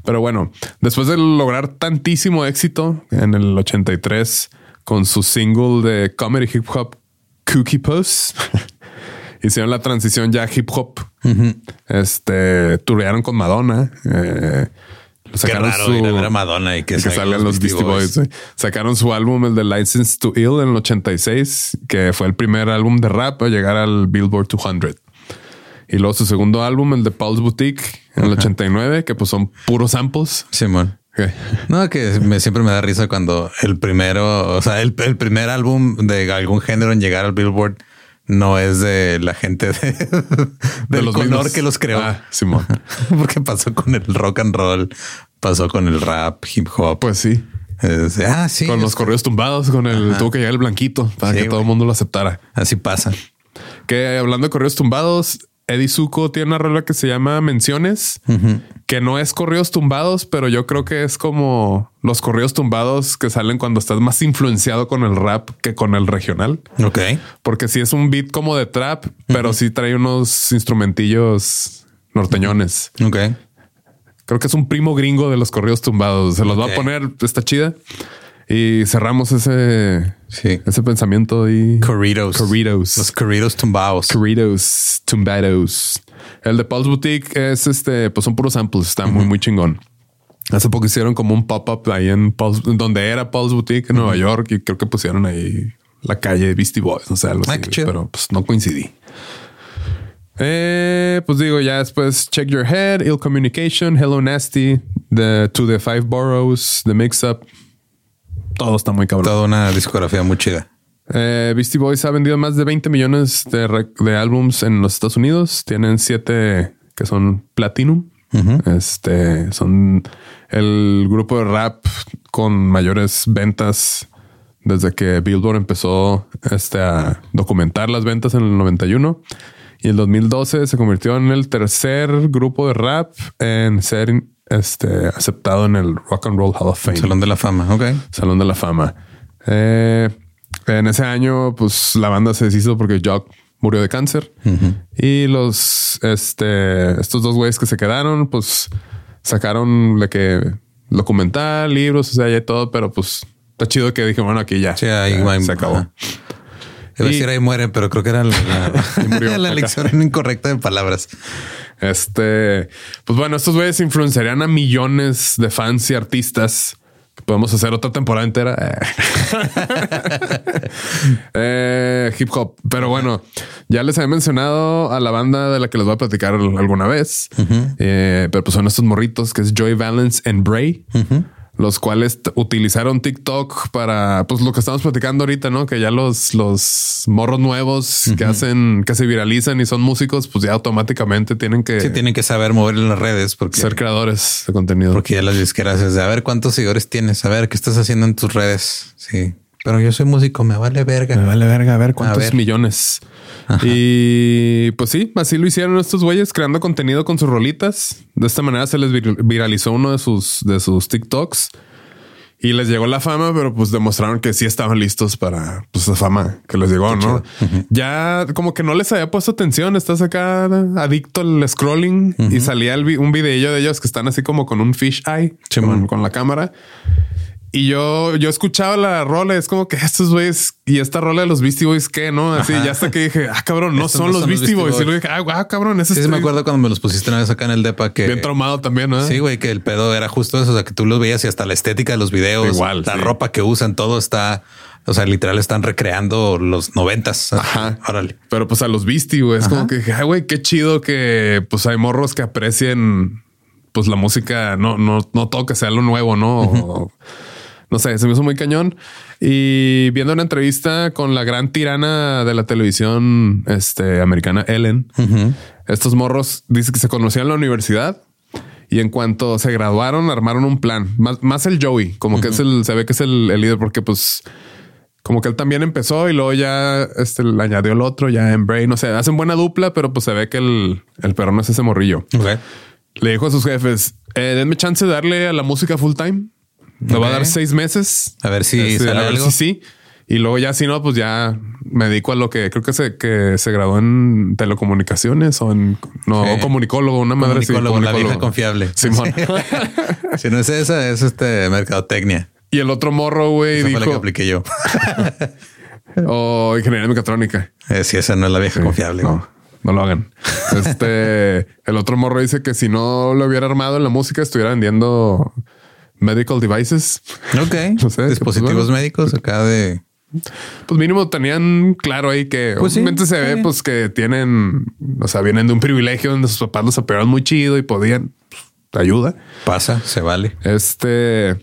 Pero bueno después de lograr tantísimo éxito en el 83 con su single de comedy hip hop Cookie Puss [LAUGHS] hicieron la transición ya hip hop. Este turearon con Madonna eh, sacaron raro su- ir a ver a Madonna y que, que salgan los Beastie Boys. Sacaron su álbum, el de License to Ill, en el 86, que fue el primer álbum de rap a llegar al Billboard 200. Y luego su segundo álbum, el de Paul's Boutique, en el 89, que pues son puros samples. Simón. No, que me, siempre me da risa cuando el primero, o sea, el, el primer álbum de algún género en llegar al Billboard no es de la gente de, [LAUGHS] del los color mismos. que los creó. Ah, Simón. [LAUGHS] Porque pasó con el rock and roll, pasó con el rap, hip hop. Pues sí. Es- ah, sí. con los correos tumbados, con el tuvo que llegar el blanquito para Sí, que todo el mundo lo aceptara. Así pasa. Que hablando de correos tumbados, Eddie Zuko tiene una rola que se llama Menciones, que no es correos tumbados, pero yo creo que es como los correos tumbados que salen cuando estás más influenciado con el rap que con el regional. Ok. Porque sí es un beat como de trap, pero sí trae unos instrumentillos norteñones. Ok. Creo que es un primo gringo de los correos tumbados. Se los va a poner, está chida. Y cerramos ese, Sí. ese pensamiento y Corridos. Corridos. Los corridos tumbados. Corridos, Tumbados. El de Paul's Boutique es este, pues son puros samples. Está muy, muy chingón. Hace poco hicieron como un pop-up ahí en Paul's, donde era Paul's Boutique en Nueva York y creo que pusieron ahí la calle de Beastie Boys, no sé, algo Ah, así, pero pues no coincidí. Eh, pues digo, ya después Check Your Head, Ill Communication, Hello Nasty, the, To the Five Boroughs, The Mix Up. Todo está muy cabrón. Toda una discografía muy chida. Eh, Beastie Boys ha vendido más de 20 millones de, de álbums en los Estados Unidos. Tienen siete que son Platinum. Este son el grupo de rap con mayores ventas desde que Billboard empezó este, a documentar las ventas en el 91. Y en el 2012 se convirtió en el tercer grupo de rap en ser este, aceptado en el Rock and Roll Hall of Fame. Salón de la Fama. Ok. Salón de la Fama. Eh, en ese año, pues la banda se deshizo porque Jock murió de cáncer y los, este, estos dos güeyes que se quedaron, pues sacaron de que documental, libros, o sea, ya todo, pero pues está chido que dije, bueno, aquí ya, Sí, ahí ya va- se acabó. Ajá. Iba a decir ahí mueren, pero creo que era la, la, [LAUGHS] elección incorrecta de palabras. Este, pues bueno, estos güeyes influenciarían a millones de fans y artistas. que Podemos hacer otra temporada entera. [LAUGHS] Eh, hip hop. Pero bueno, ya les había mencionado a la banda de la que les voy a platicar alguna vez. Eh, pero pues son estos morritos que es Joy Valence and Bray. Los cuales utilizaron TikTok para pues lo que estamos platicando ahorita, ¿no? Que ya los, los morros nuevos que hacen, que se viralizan y son músicos, pues ya automáticamente tienen que Sí, tienen que saber mover en las redes porque, ser creadores de contenido. porque ya las disqueras es de a ver cuántos seguidores tienes, a ver qué estás haciendo en tus redes. Sí, pero yo soy músico, me vale verga. Me vale verga, a ver cuántos A ver. millones. Y pues sí, así lo hicieron estos güeyes creando contenido con sus rolitas. De esta manera se les vir- viralizó uno de sus, de sus TikToks y les llegó la fama, pero pues demostraron que sí estaban listos para pues, esa fama que les llegó, ¿no? Ya como que no les había puesto atención. Estás acá adicto al scrolling y salía el vi- un videillo de ellos que están así como con un fish eye con la cámara. Y yo, yo escuchaba la rola, es como que estos güeyes y esta rola de los Beastie Boys, ¿qué? No, así ya hasta que dije, ah, cabrón, no son no los son los Beastie Beastie Boys. Y Boys. luego dije, ah, guau, cabrón, ese Sí, sí, me acuerdo cuando me los pusiste una vez acá en el depa que Bien traumado también, ¿no? Sí, güey, que el pedo era justo eso. O sea, que tú los veías y hasta la estética de los videos, Igual, la sí. ropa que usan, todo está, o sea, literal están recreando los noventas. Ajá. Órale. Pero pues a los Beastie, güey, es como que dije, ay, güey, qué chido que pues hay morros que aprecien pues la música, no, no, no todo que sea lo nuevo, ¿no? O- no sé, se me hizo muy cañón. Y viendo una entrevista con la gran tirana de la televisión este, americana, Ellen, estos morros dicen que se conocían en la universidad y en cuanto se graduaron, armaron un plan. Más, más el Joey, como que es el, se ve que es el, el líder, porque pues como que él también empezó y luego ya este, le añadió el otro, ya en Brain. O sea, hacen buena dupla, pero pues se ve que el, el perro no es ese morrillo. Le dijo a sus jefes: eh, denme chance de darle a la música full time. Le va a dar seis meses. A ver si Este, sale a ver algo. si sí. Y luego ya si no, pues ya me dedico a lo que creo que se, que se graduó en telecomunicaciones o en no Sí. comunicólogo, una madre Comunicólogo, la vieja confiable. Simón. [LAUGHS] si no es esa, es este mercadotecnia. y el otro morro, güey, Esa fue la que dijo, apliqué yo. [LAUGHS] o ingeniería mecatrónica. Eh, si esa no es la vieja confiable. No, no lo hagan. Este, [LAUGHS] el otro morro dice que si no lo hubiera armado en la música, estuviera vendiendo medical devices. Ok. [LAUGHS] No sé, Dispositivos pues, bueno. médicos acá de Pues mínimo tenían claro ahí que Pues sí, obviamente se ve pues que tienen, o sea, vienen de un privilegio donde sus papás los apoyaron muy chido y podían pues, ayuda. pasa, se vale. Este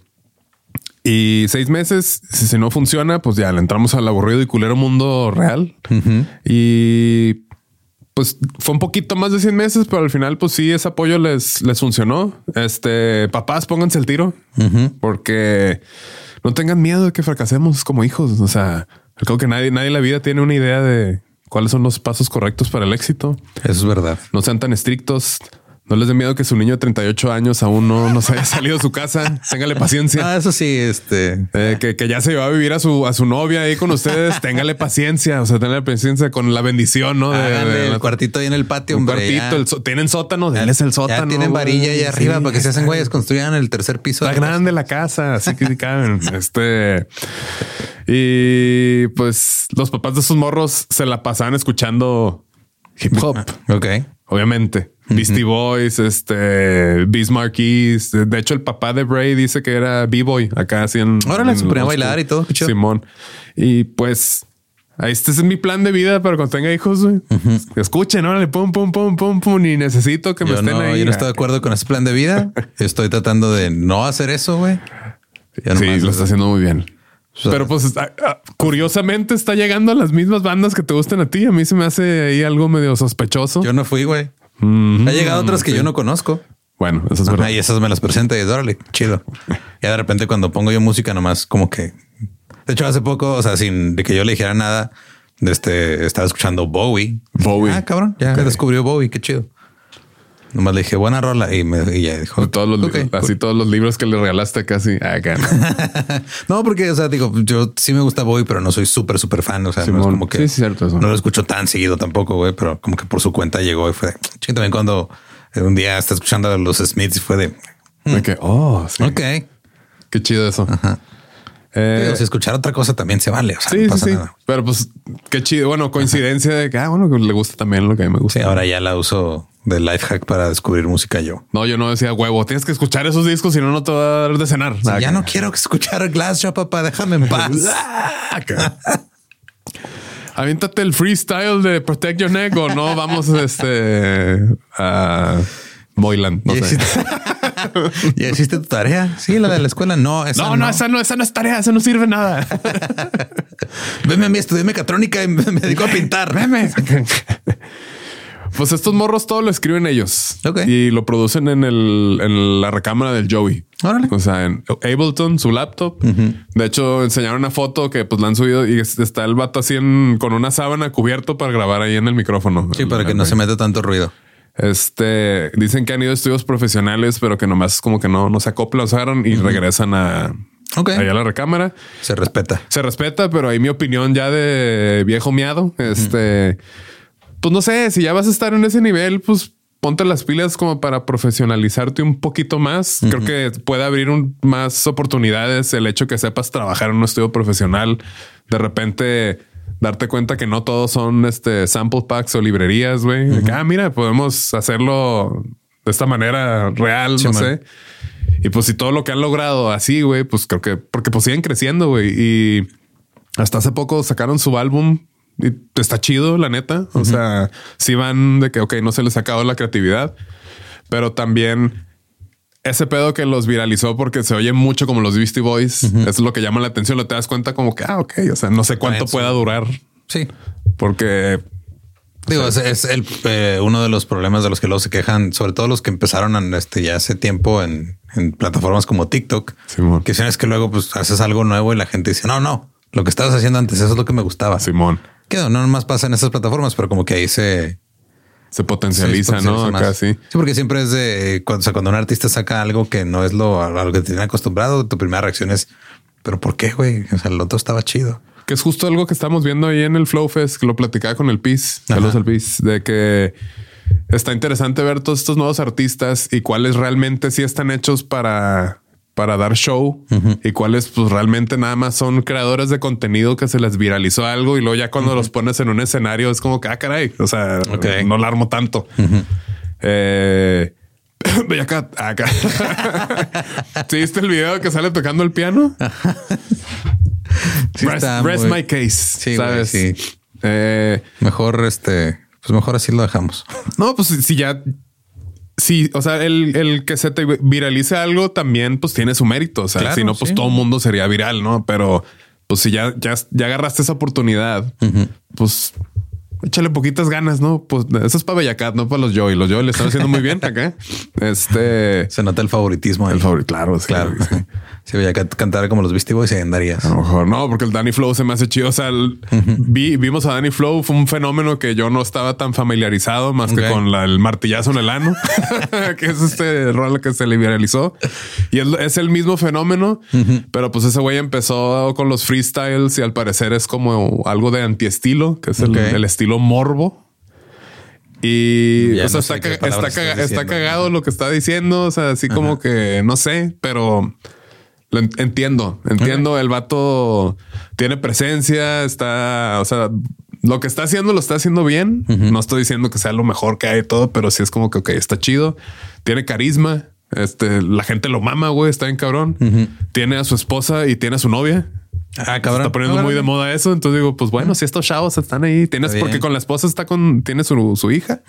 y seis meses, si, si no funciona, pues ya le entramos al aburrido y culero mundo real. Y pues fue un poquito más de 100 meses, pero al final, pues sí, ese apoyo les, les funcionó. Este papás, pónganse el tiro porque no tengan miedo de que fracasemos como hijos. O sea, creo que nadie, nadie en la vida tiene una idea de cuáles son los pasos correctos para el éxito. Eso es verdad. No sean tan estrictos. No les dé miedo que su niño de 38 años aún no nos haya salido de su casa. [LAUGHS] Téngale paciencia. Ah, eso sí, este. Eh, que, que ya se llevó a vivir a su, a su novia ahí con ustedes. [LAUGHS] Téngale paciencia. O sea, téngale paciencia con la bendición, ¿no? De- háganle de el la- cuartito ahí en el patio, un hombre. cuartito. el tienen sótano. Denles el sótano. Ya tienen varilla ahí arriba Sí. para que se hacen güeyes, construyan el tercer piso. Está grande la casa, así que caben. [LAUGHS] Este y pues los papás de esos morros se la pasaban escuchando hip hop, casa. Ok. Obviamente. Beastie Boys, este Bismarck Keys. De hecho, el papá de Bray dice que era B-Boy acá así en. Se ponía a bailar y todo. Simón. Y pues ahí este es mi plan de vida para cuando tenga hijos. güey. Escuchen, órale, pum, pum, pum, pum, pum. Y necesito que me estén no, ahí. yo no estoy de acuerdo con ese plan de vida. [LAUGHS] Estoy tratando de no hacer eso, güey. Ya Sí, nomás- lo está haciendo muy bien. Pero pues está- ah, curiosamente está llegando a las mismas bandas que te gustan a ti. A mí se me hace ahí algo medio sospechoso. Yo no fui, güey. Mhm. Ha llegado otras que Sí. yo no conozco. Bueno, eso es verdad. Y esas me las presenta y es, órale, chido. Ya de repente cuando pongo yo música nomás como que... De hecho, hace poco, o sea, sin de que yo le dijera nada, este, estaba escuchando Bowie. Bowie. Ah, cabrón, ya Ok. descubrió Bowie, qué chido. Nomás le dije, buena rola. Y, me, y dijo, todos los, así todos los libros que le regalaste casi acá. [LAUGHS] no, porque, o sea, digo, yo sí me gusta Bowie, pero no soy súper, súper fan. O sea, no es Simón. como que Sí, cierto eso. no lo escucho tan seguido tampoco, güey, pero como que por su cuenta llegó y fue de, "Ching", también cuando eh, un día está escuchando a los Smiths y fue de, De que, oh, sí. ok, Qué chido eso. Eh, Digo, si escuchar otra cosa también se vale. O sea, sí, no sí, pasa sí. nada. Pero pues qué chido. Bueno, coincidencia de que, ah, bueno, que le gusta también lo que a mí me gusta. Sí, ahora ya la uso de life hack para descubrir música yo. No, yo no decía huevo, tienes que escuchar esos discos, si no, no te va a dar de cenar. Si Ah, ya no quiero escuchar Glassjaw, papá. Déjame en paz. [LAUGHS] Acá. Aviéntate el freestyle de Protect Your Neck o no vamos [LAUGHS] este a Moyland. No ¿Ya, sé. hiciste, [LAUGHS] ¿Ya hiciste tu tarea? Sí, la de la escuela. No, esa No, no. no, esa no, esa no es tarea, esa no sirve nada. Venme a mí, estudié mecatrónica y me me dedico a pintar. Veme. Pues estos morros todo lo escriben ellos Ok. y lo producen en el en la recámara del Joey. Órale. O sea, en Ableton, su laptop. De hecho, enseñaron una foto que pues la han subido y es- está el vato así en- con una sábana cubierto para grabar ahí en el micrófono. Sí, para que no se meta tanto ruido. Este dicen que han ido a estudios profesionales, pero que nomás como que no, no se acoplan, usaron y regresan a, Ok. allá a la recámara. Se respeta. Se respeta, pero ahí mi opinión ya de viejo miado. Este, pues no sé, si ya vas a estar en ese nivel, pues ponte las pilas como para profesionalizarte un poquito más. Creo que puede abrir un- más oportunidades el hecho que sepas trabajar en un estudio profesional. De repente darte cuenta que no todos son este sample packs o librerías, güey. Ah, mira, podemos hacerlo de esta manera real, no man. sé. Y pues si todo lo que han logrado así, güey, pues creo que porque pues siguen creciendo, güey. Y hasta hace poco sacaron su álbum está chido, la neta. O sea, sí van de que, ok, no se les ha acabado la creatividad, pero también ese pedo que los viralizó porque se oye mucho como los Beastie Boys es lo que llama la atención. Lo te das cuenta como que, ah, ok, o sea, no sé cuánto pueda durar Sí. porque Digo, es, es el, eh, uno de los problemas de los que luego se quejan, sobre todo los que empezaron en este, ya hace tiempo en, en plataformas como TikTok, Simón. que si no es que luego pues haces algo nuevo y la gente dice, no, no, lo que estabas haciendo antes, eso es lo que me gustaba. Simón Que no nomás pasa en esas plataformas, pero como que ahí se se potencializa, se ¿no? Acá sí. Sí, porque siempre es de cuando, o sea, cuando un artista saca algo que no es lo a lo que te tiene acostumbrado, tu primera reacción es, pero ¿por qué, güey? O sea, el otro estaba chido. Que es justo algo que estamos viendo ahí en el Flow Fest, que lo platicaba con el PIS, saludos al PIS, de que está interesante ver todos estos nuevos artistas y cuáles realmente sí están hechos para, para dar show y cuáles pues realmente nada más son creadores de contenido que se les viralizó algo y luego ya cuando los pones en un escenario es como que, ah, caray, o sea, no la armo tanto. Eh, [LAUGHS] Bellacat, acá. [LAUGHS] ¿Sí viste el video que sale tocando el piano? [LAUGHS] Sí rest está rest muy- my case. Sí, güey, ¿sabes? sí. Eh, Mejor este, pues mejor así lo dejamos. no, pues si ya. Sí, o sea, el, el que se te viralice algo también, pues tiene su mérito. O sea, Claro, si no, pues sí. todo el mundo sería viral, ¿no? Pero pues si ya, ya, ya agarraste esa oportunidad, pues échale poquitas ganas, ¿no? Pues eso es para Bellacat, no para los Joey. Los Joey le están haciendo muy bien acá. [LAUGHS] Este Se nota el favoritismo. ahí. el favorito, claro, sí, Claro. sí. Si veía que cantara como los Beastie Boys, ahí andarías. A lo mejor no, porque el Danny Flow se me hace chido. O sea, el- vi, vimos a Danny Flow, fue un fenómeno que yo no estaba tan familiarizado más que con la- el martillazo en el ano, [LAUGHS] que es este rol que se le viralizó. Y es, es el mismo fenómeno, pero pues ese güey empezó con los freestyles y al parecer es como algo de antiestilo, que es el, estilo morbo. Y Ya o sea, no sé está, caga- está, caga- está cagado lo que está diciendo. O sea, así como que no sé, pero entiendo. Entiendo. El vato tiene presencia, está, o sea, lo que está haciendo lo está haciendo bien. No estoy diciendo que sea lo mejor que hay y todo, pero sí es como que, ok, está chido. Tiene carisma. Este, la gente lo mama, güey, está bien cabrón. Tiene a su esposa y tiene a su novia. Ah, Se cabrón. está poniendo muy de moda eso. Entonces digo, pues bueno, si estos chavos están ahí, tienes Está porque con la esposa está con, tiene su, su hija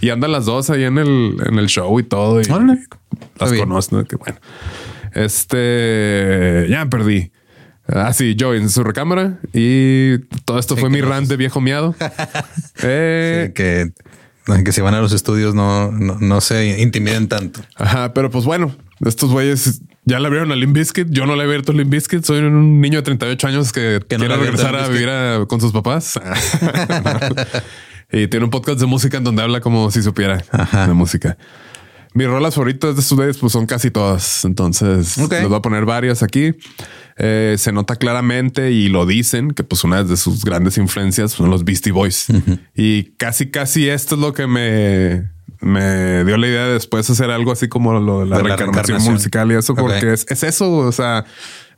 y andan las dos ahí en el, en el show y todo. Y las conozco. ¿no? Que bueno. Este ya perdí. Ah, sí, yo en su recámara y todo esto Sí, fue mi no- rant de viejo miado. [LAUGHS] Eh, Sí, que, que si van a los estudios no, no, no se intimiden tanto. Ajá, pero pues bueno, estos güeyes ya le abrieron a Limp Bizkit. Yo no le he abierto a Limp Bizkit. Soy un niño de 38 años que, quiere regresar a vivir a- con sus papás. [LAUGHS] [LAUGHS] y tiene un podcast de música en donde habla como si supiera Ajá. de música. Mis rolas favoritas de güeyes pues son casi todas. Entonces Ok. les voy a poner varias aquí. Eh, se nota claramente y lo dicen que pues una de sus grandes influencias son los Beastie Boys. Y casi, casi esto es lo que me me dio la idea de después hacer algo así como lo de la, De la reencarnación, musical y eso, porque es, es eso. O sea,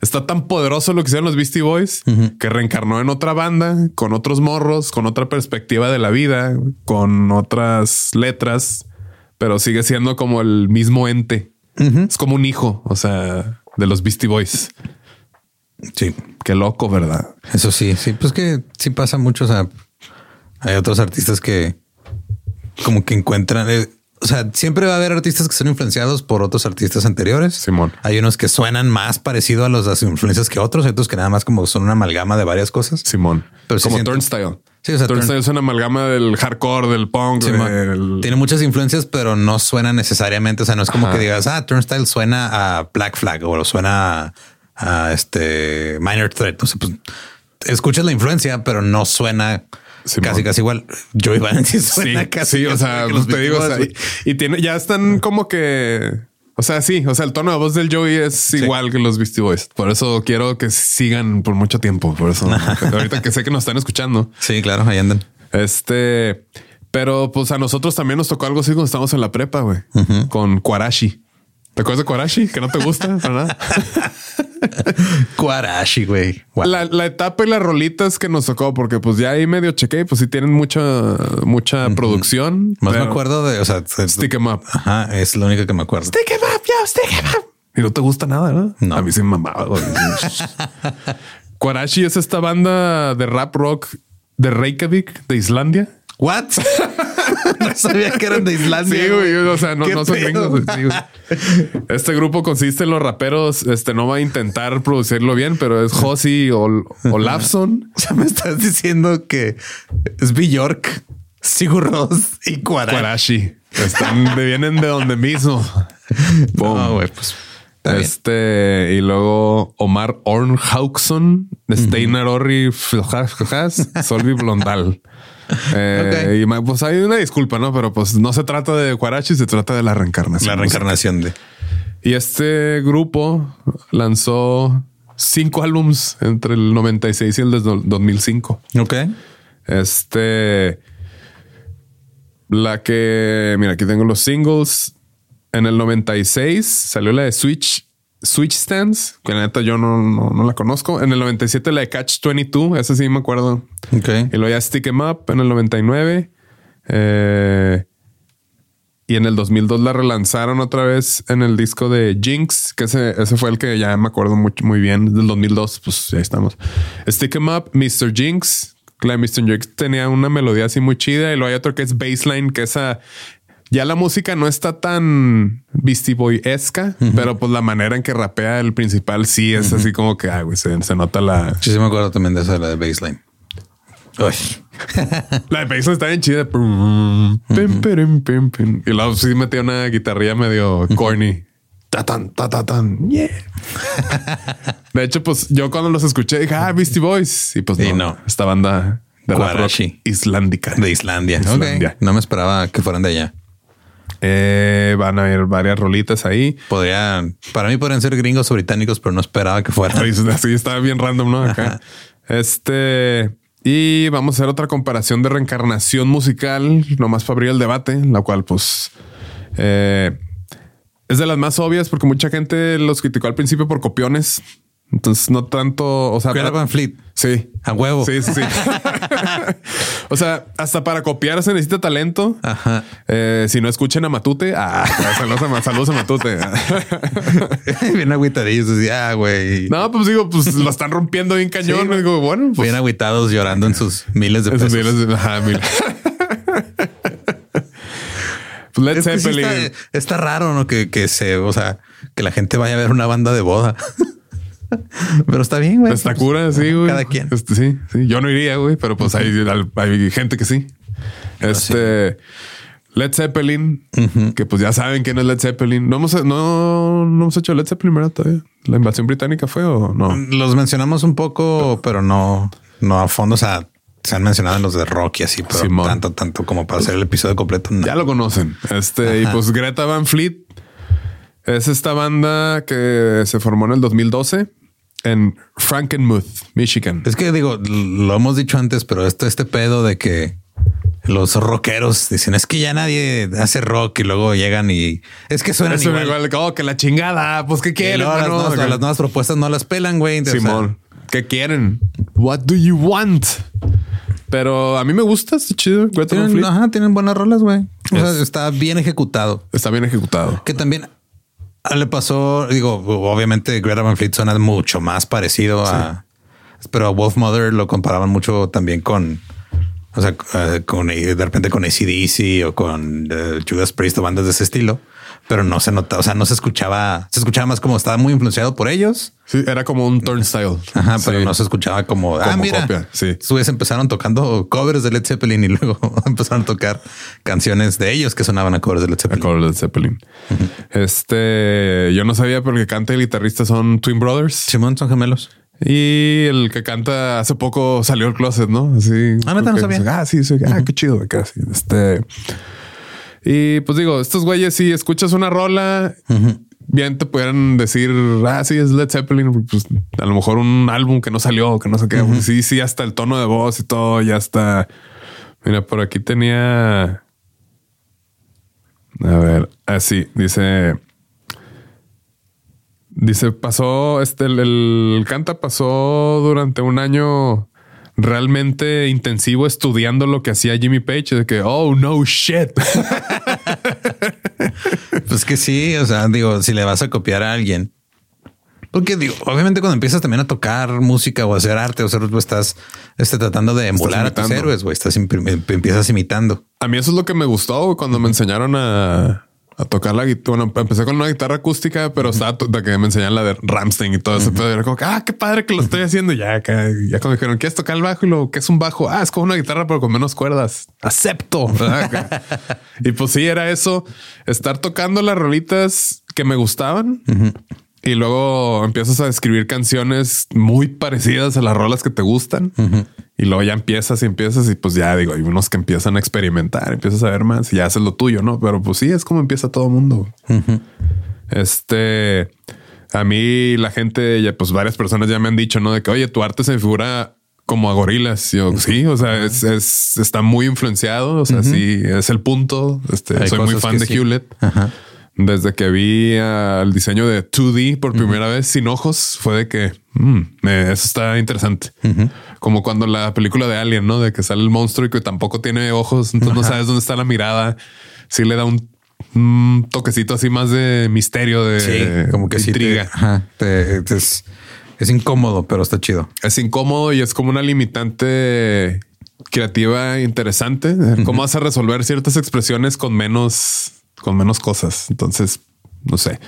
está tan poderoso lo que hicieron los Beastie Boys que reencarnó en otra banda, con otros morros, con otra perspectiva de la vida, con otras letras, pero sigue siendo como el mismo ente. Es como un hijo, o sea, de los Beastie Boys. Sí, Qué loco, ¿verdad? eso sí, sí, pues que sí pasa mucho. O sea, hay otros artistas que como que encuentran, eh, o sea, siempre va a haber artistas que son influenciados por otros artistas anteriores. Simón. Hay unos que suenan más parecido a los- las influencias que otros, hay otros que nada más como son una amalgama de varias cosas. Simón. Pero sí como siento- Turnstile. Sí, o sea, Turnstile es una amalgama del hardcore, del punk, Sí, ma. del- Tiene muchas influencias, pero no suena necesariamente. O sea, no es como Ajá. que digas, ah, Turnstile suena a Black Flag o suena a, a este Minor Threat. O sea, pues escuchas la influencia, pero no suena Simón. casi, casi igual. Joey Valenti Sí, suena casi. sí, o sea, los te digo, o sea, Beastie y, y tiene, ya están como que, o sea, sí, o sea, el tono de voz del Joey es igual que los Beastie Boys. Por eso quiero que sigan por mucho tiempo. Por eso, [LAUGHS] ahorita que sé que nos están escuchando. Sí, claro, ahí andan. este, pero pues a nosotros también nos tocó algo así cuando estábamos en la prepa, güey, con Kwarashi. ¿Te acuerdas de Kwarashi? Que no te gusta para nada. [LAUGHS] Quarashi, güey. Wow. La, la etapa y las rolitas que nos tocó, porque pues ya ahí medio chequé, pues sí tienen mucha, mucha producción. Más me acuerdo de, o sea, Stick 'em up. Ajá, es lo único que me acuerdo. Stick 'em up, yo, stick 'em up. Y no te gusta nada, ¿verdad? No. A mí sí me mamaba. güey. [LAUGHS] Kwarashi es esta banda de rap rock de Reykjavik, de Islandia. What? [LAUGHS] no sabía que eran de Islandia. Sí, güey. O sea, no, ¿Qué no son gringos. güey. Sí, güey. Este grupo consiste en los raperos. Este no va a intentar producirlo bien, pero es Josi Ol Olafson. O sea, me estás diciendo que es Bjork, Sigur Rós y Quarashi. Kwarashi. Están, vienen de donde mismo. Boom. No, güey, pues. está bien. Este y luego Omar Orn Hauksson, Steinar Orri Solvi Blondal. Eh. Y pues hay una disculpa, no? Pero pues no se trata de Kwarashi, se trata de la reencarnación. La reencarnación de. Y este grupo lanzó cinco álbums entre el 96 y el de 2005. Ok. Este. La que. Mira, aquí tengo los singles. En el 96 salió la de Switch. Switch Stands, que la neta yo no, no, no la conozco. En el 97 la de Catch 22, esa sí me acuerdo. Ok. Y luego ya Stick 'em Up en el 99. Eh, y en el 2002 la relanzaron otra vez en el disco de Jinx, que ese, ese fue el que ya me acuerdo muy, muy bien. Del 2002, pues ahí estamos. Stick 'em Up, Mr. Jinx. La de Mr. Jinx tenía una melodía así muy chida. Y luego hay otro que es Baseline, que esa... Ya la música no está tan Beastie Boy-esca, pero pues la manera en que rapea el principal sí es así como que, güey, se, se nota la... Sí, sí me acuerdo también de esa, de la de Baseline. [LAUGHS] La de Baseline está bien chida. Y luego sí metía una guitarrilla medio corny. Ta, tan, ta, ta, tan. Yeah. [LAUGHS] De hecho, pues yo cuando los escuché dije, ah, Beastie Boys. Y pues Y no, esta banda de Kwarashi. islandica. De Islandia. Islandia. No me esperaba que fueran de allá. Eh, van a haber varias rolitas ahí. Podrían, para mí podrían ser gringos o británicos, pero no esperaba que fueran. Así [LAUGHS] está bien random, ¿no? Acá. Este. Y vamos a hacer otra comparación de reencarnación musical, nomás para abrir el debate, la cual, pues, eh, es de las más obvias porque mucha gente los criticó al principio por copiones. Entonces, no tanto, o sea, Greta Van Fleet. sí, A huevo. sí, sí, sí. [LAUGHS] [LAUGHS] o sea, hasta para copiar se necesita talento. Ajá. Eh, si no escuchen a Matute, ah, [LAUGHS] saludos a, saludos a Matute. bien agüitadillos. Decía, ah, güey. no, pues digo, pues lo están rompiendo bien cañón. Sí, digo, bueno, pues bien agüitados llorando en sus miles de Esos pesos. miles de- ajá, mil. Pues Led Es que sí Zeppelin. está, está raro, ¿no? Que, que se, o sea, que la gente vaya a ver una banda de boda. [LAUGHS] pero está bien, güey. Está Pues, cura, sí, güey. Cada quien. Este, sí, sí. Yo no iría, güey, pero pues hay, hay gente que sí. Este Led Zeppelin, que pues ya saben quién es Led Zeppelin. No hemos, no, no hemos hecho Led Zeppelin, ¿verdad? Todavía. ¿La invasión británica fue o no? Los mencionamos un poco, pero no, no a fondo. O sea, se han mencionado en los de rock y así, pero Simón. tanto, tanto como para hacer el episodio completo. no. Ya lo conocen. Este, y pues Greta Van Fleet es esta banda que se formó en el 2012 en Frankenmuth, Michigan. Es que digo, lo hemos dicho antes, pero esto, este pedo de que los rockeros dicen es que ya nadie hace rock y luego llegan y es que suenan Eso igual. igual, como que la chingada, pues qué quieren, las, nuevas, Acá. las nuevas propuestas no las pelan, güey. Simón, ¿qué quieren? What do you want? Pero a mí me gusta, está chido. o tienen, ajá, tienen buenas rolas, güey. O sea, Es- está bien ejecutado. Está bien ejecutado. Que también le pasó, digo, obviamente Greta Van Fleet suena mucho más parecido a, pero a Wolf Mother lo comparaban mucho también con, o sea, eh, con de repente con ACDC o con eh, Judas Priest o bandas de ese estilo, pero no se nota, o sea, no se escuchaba, se escuchaba más como estaba muy influenciado por ellos. Sí, era como un turnstile. Ajá, pero Sí. no se escuchaba como, ah, Como mira, copia, sí. Subes empezaron tocando covers de Led Zeppelin y [LAUGHS] luego empezaron a tocar canciones de ellos que sonaban a covers de Led Zeppelin. acuerdo del Zeppelin. Este, yo no sabía porque canta y el guitarrista son Twin Brothers. Simón son gemelos. Y el que canta hace poco salió del closet, ¿no? Así. Ah, no que- sabía. Ah, sí, sí. Ah, qué chido. sí. Este. Y pues digo, estos güeyes, si escuchas una rola, bien te pudieran decir, ah, sí, es Led Zeppelin. Pues a lo mejor un álbum que no salió, que no sé qué. Sí, sí, hasta el tono de voz y todo, ya está. Mira, por aquí tenía. A ver, así dice. Dice, pasó, este, el, el canta pasó durante un año realmente intensivo estudiando lo que hacía Jimmy Page, de que, oh, no shit. [LAUGHS] Pues que sí, o sea, digo, si le vas a copiar a alguien. Porque digo, obviamente cuando empiezas también a tocar música o a hacer arte o hacer, pues estás este, tratando de emular a tus héroes, güey. Estás em- empiezas imitando. A mí eso es lo que me gustó cuando me enseñaron a, a tocar la guitarra. Bueno, empecé con una guitarra acústica, pero estaba de que me enseñaron la de Ramstein y todo eso. Pero era como que, ah, qué padre que lo estoy haciendo. Ya, acá, ya cuando dijeron, ¿quieres tocar el bajo? Y lo que es un bajo? Ah, es como una guitarra, pero con menos cuerdas. Acepto. [LAUGHS] y pues sí, era eso. Estar tocando las rolitas que me gustaban. Y luego empiezas a escribir canciones muy parecidas a las rolas que te gustan. Y luego ya empiezas y empiezas y pues ya digo, hay unos que empiezan a experimentar, empiezas a ver más y ya haces lo tuyo, ¿no? Pero pues sí, es como empieza todo mundo. Este, a mí la gente, ya pues varias personas ya me han dicho, ¿no? De que, oye, tu arte se me figura como a gorilas. Yo, sí, o sea, es, es- está muy influenciado. O sea, sí, es el punto. Este, Hay soy muy fan de sí. Hewlett. Ajá. Desde que vi al diseño de 2D por primera vez sin ojos, fue de que mm, eso está interesante. Como cuando la película de Alien, ¿no? De que sale el monstruo y que tampoco tiene ojos, entonces no sabes dónde está la mirada. Sí le da un, un toquecito así más de misterio, de Sí, como que sí te- intriga. ajá, te- te- es, es incómodo, pero está chido. Es incómodo y es como una limitante creativa interesante. ¿Cómo vas a resolver ciertas expresiones con menos, con menos cosas? Entonces, no sé,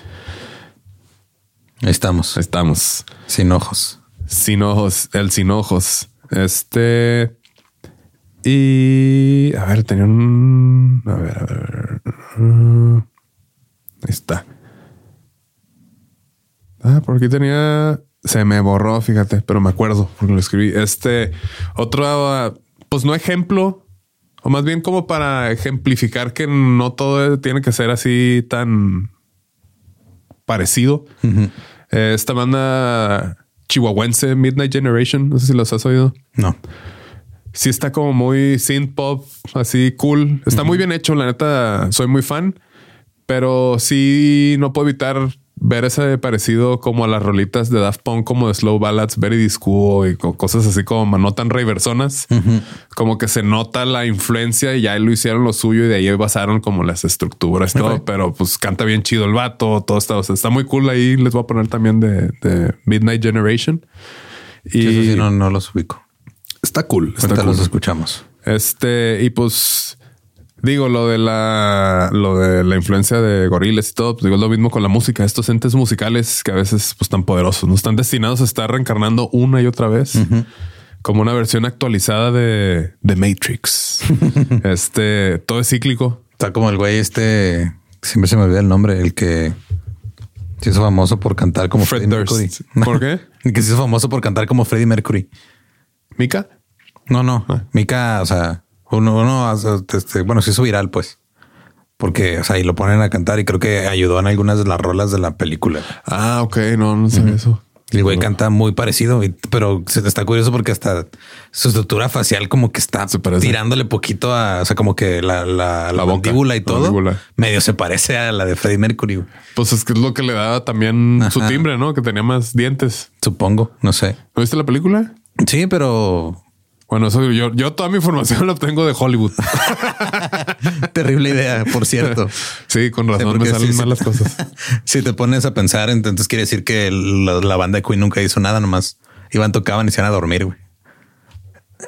estamos, estamos. sin ojos. Sin ojos, el sin ojos. Este. Y a ver, tenía un. A ver, a ver. Ahí está. Ah, por aquí tenía. Se me borró, fíjate, pero me acuerdo porque lo escribí. Este otro, pues no ejemplo, o más bien como para ejemplificar que no todo tiene que ser así tan parecido. Eh, Esta banda chihuahuense, Midnight Generation, no sé si los has oído. No. Sí está como muy synth pop, así cool. Está muy bien hecho, la neta, soy muy fan. Pero sí no puedo evitar ver ese parecido como a las rolitas de Daft Punk, como de Slow Ballads, Very Disco y co- cosas así como no tan reversonas. Como que se nota la influencia y ya lo hicieron lo suyo y de ahí basaron como las estructuras, y todo. Pero pues canta bien chido el vato, todo está, o sea, está muy cool. Ahí les voy a poner también de, de Midnight Generation. Y eso sí, no, no los ubico. está cool. Está cool. los escuchamos. Este, y pues digo lo de la lo de la influencia de gorilas y todo, pues digo es lo mismo con la música, estos entes musicales que a veces pues tan poderosos, no están destinados a estar reencarnando una y otra vez. Como una versión actualizada de, de Matrix. [LAUGHS] este todo es cíclico. Está como el güey este, siempre se me olvida el nombre, el que se hizo famoso por cantar como Fred Freddie Mercury. [LAUGHS] ¿Por qué? [LAUGHS] El que se hizo famoso por cantar como Freddie Mercury. Mika. No, no. Mika, o sea, uno, uno, este, bueno, se hizo viral, pues. Porque, o sea, y lo ponen a cantar y creo que ayudó en algunas de las rolas de la película. Ah, ok, no, no sabía eso. El güey canta muy parecido, pero se está curioso porque hasta su estructura facial como que está tirándole poquito a, o sea, como que la, la, la La boca, mandíbula y todo mandíbula. medio se parece a la de Freddie Mercury. Pues es que es lo que le daba también su timbre, ¿no? Que tenía más dientes. supongo, no sé. ¿No viste la película? Sí, pero Bueno, eso yo, yo toda mi información [LAUGHS] la obtengo de Hollywood. [LAUGHS] terrible idea, por cierto. Sí, con Sí, razón porque me salen sí, mal sí. las cosas. [LAUGHS] si te pones a pensar, entonces quiere decir que la, la banda de Queen nunca hizo nada, nomás iban, tocaban y se iban a dormir, güey.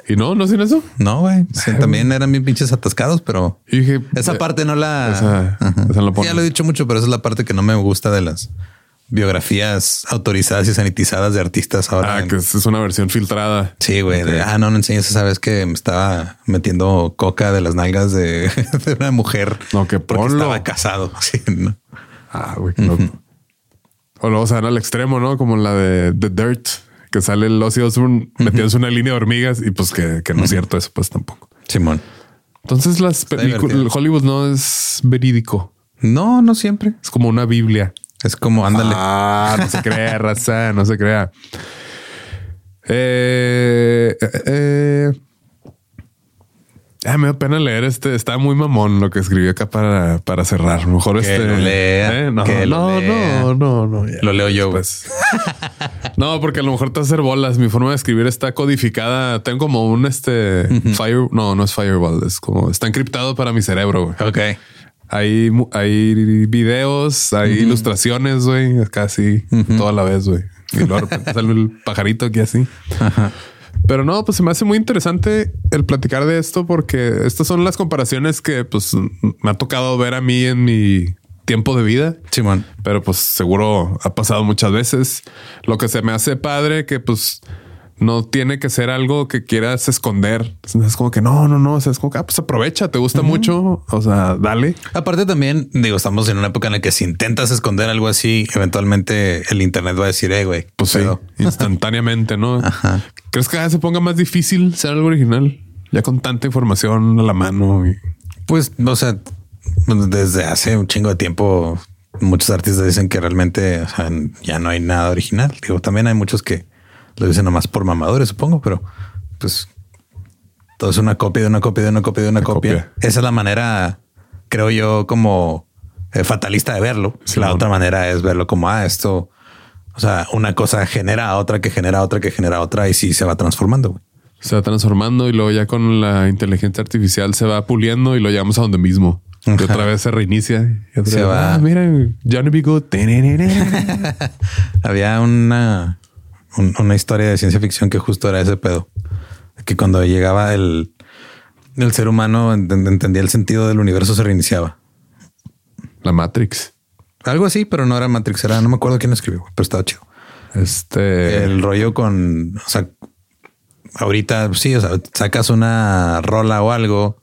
¿Y no? ¿No hacen eso? No, güey. Sí, también eran bien pinches atascados, pero dije... esa eh, parte no la... esa- Sí, ya lo he dicho mucho, pero esa es la parte que no me gusta de las biografías autorizadas y sanitizadas de artistas ahora. Ah, en- que es una versión filtrada. Sí, güey. de, ah, no, no enseñas. Sabes que me estaba metiendo coca de las nalgas de, [LAUGHS] de una mujer. No, que porque ponlo. estaba casado. [LAUGHS] Sí, ¿no? Ah, güey. qué loco. O luego se van al extremo, ¿no? Como la de The Dirt, que sale el Ozzy Osbourne metiéndose una línea de hormigas y pues que, que no es cierto eso, pues tampoco. Simón. Entonces las películas. Hollywood no es verídico. No, no siempre. Es como una Biblia. Es como ándale. Ah, no se [LAUGHS] crea, raza, no se crea. Eh, eh, eh. Ah, me da pena leer este. Está muy mamón lo que escribí acá para, para cerrar. Mejor Que este. lo lea, No, que lo no, lea. no, no, no, ya. Lo leo yo. Pues. [LAUGHS] no, porque a lo mejor te hacer bolas. Mi forma de escribir está codificada. Tengo como un este fire. No, no es firewall. Es como está encriptado para mi cerebro. güey. Ok. Hay, hay videos, hay ilustraciones, güey, casi toda la vez, güey. Y luego sale el pajarito aquí así. Pero no, pues se me hace muy interesante el platicar de esto porque estas son las comparaciones que pues me ha tocado ver a mí en mi tiempo de vida. Simón. Pero pues seguro ha pasado muchas veces. Lo que se me hace padre que pues no tiene que ser algo que quieras esconder. Es como que no, no, no. O sea, es como que ah, pues aprovecha, te gusta mucho. O sea, dale. Aparte también, digo, estamos en una época en la que si intentas esconder algo así, eventualmente el internet va a decir, eh, güey, Pues sí, pedo". [LAUGHS] instantáneamente, ¿no? Ajá. ¿Crees que vez se ponga más difícil ser algo original? Ya con tanta información a la mano. y- Pues, o sea, desde hace un chingo de tiempo, muchos artistas dicen que realmente o sea, ya no hay nada original. Digo, también hay muchos que lo dicen nomás por mamadores, supongo, pero pues todo es una copia de una copia de una copia de una copia. copia. Esa es la manera, creo yo, como eh, fatalista de verlo. la otra manera es verlo como, ah, esto, o sea, una cosa genera a otra que genera a otra que genera a otra y sí se va transformando. güey. Se va transformando y luego ya con la inteligencia artificial se va puliendo y lo llevamos a donde mismo. Y Ajá. otra vez se reinicia. Y otra Se vez, va. "Ah, mira, Johnny B. Good. [LAUGHS] Había una, un- una historia de ciencia ficción que justo era ese pedo. Que cuando llegaba el, el ser humano ent- entendía el sentido del universo, se reiniciaba. La Matrix. Algo así, pero no era Matrix, era, no me acuerdo quién escribió, pero estaba chido. Este. El rollo con, o sea, ahorita sí, o sea, sacas una rola o algo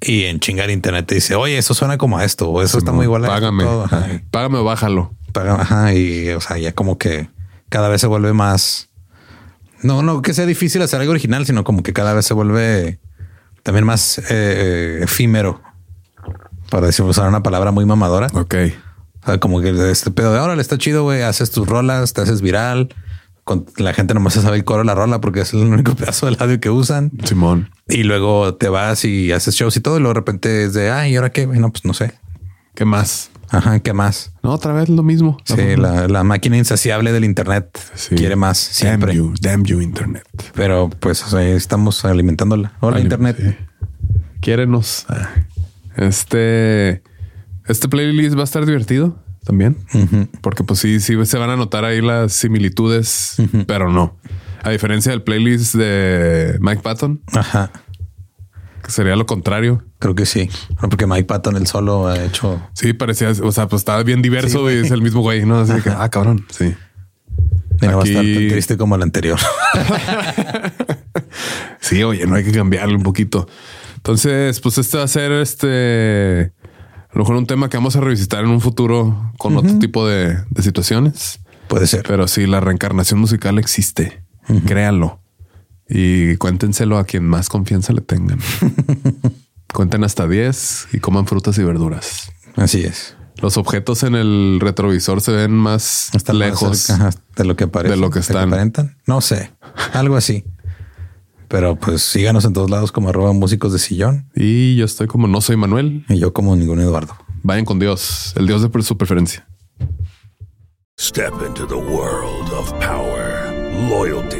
y en chingar internet te dice, oye, eso suena como a esto, o eso está muy igual a Págame. todo". Ajá. Págame o bájalo. Paga- Ajá, y o sea, ya como que cada vez se vuelve más. No, no que sea difícil hacer algo original, sino como que cada vez se vuelve también más eh, eh, efímero. Para decir, usar una palabra muy mamadora. Ok. O sea, como que este pedo de ahora le está chido, güey. Haces tus rolas, te haces viral. Con, la gente nomás se sabe el coro de la rola porque es el único [LAUGHS] pedazo del audio que usan. Simón. Y luego te vas y haces shows y todo. Y luego de repente es de, ay, ¿y ahora qué? güey? No, pues no sé. ¿Qué más? Ajá, ¿qué más? No, otra vez lo mismo. Sí, la, la máquina insaciable del Internet Sí. quiere más siempre. Damn you, damn you, Internet. Pero pues o sea, estamos alimentándola. Hola, Internet. sí. Quiérenos. Ah. Este. Este playlist va a estar divertido también. Porque pues sí, sí se van a notar ahí las similitudes, pero no. A diferencia del playlist de Mike Patton, Ajá. Que sería lo contrario. Creo que sí. Porque Mike Patton el solo ha hecho. Sí, parecía, o sea, pues estaba bien diverso y es el mismo güey, ¿no? Así que, ah, cabrón. Sí. y no va a estar Aquí- tan triste como el anterior. [LAUGHS] Sí, oye, no hay que cambiarle un poquito. Entonces, pues este va a ser este, a lo mejor un tema que vamos a revisitar en un futuro con otro tipo de, de situaciones. Puede ser. Pero sí, la reencarnación musical existe. Créanlo. Y cuéntenselo a quien más confianza le tengan. [LAUGHS] Cuenten hasta 10 y coman frutas y verduras. Así es. Los objetos en el retrovisor se ven más lejos. de lo que parecen. de lo que están. aparentan. No sé, algo así. Pero pues síganos en todos lados como arroba músicos de sillón Y yo estoy como no soy Manuel. y yo como ningún Eduardo. Vayan con Dios, el Dios de su preferencia. Step into the world of power, loyalty,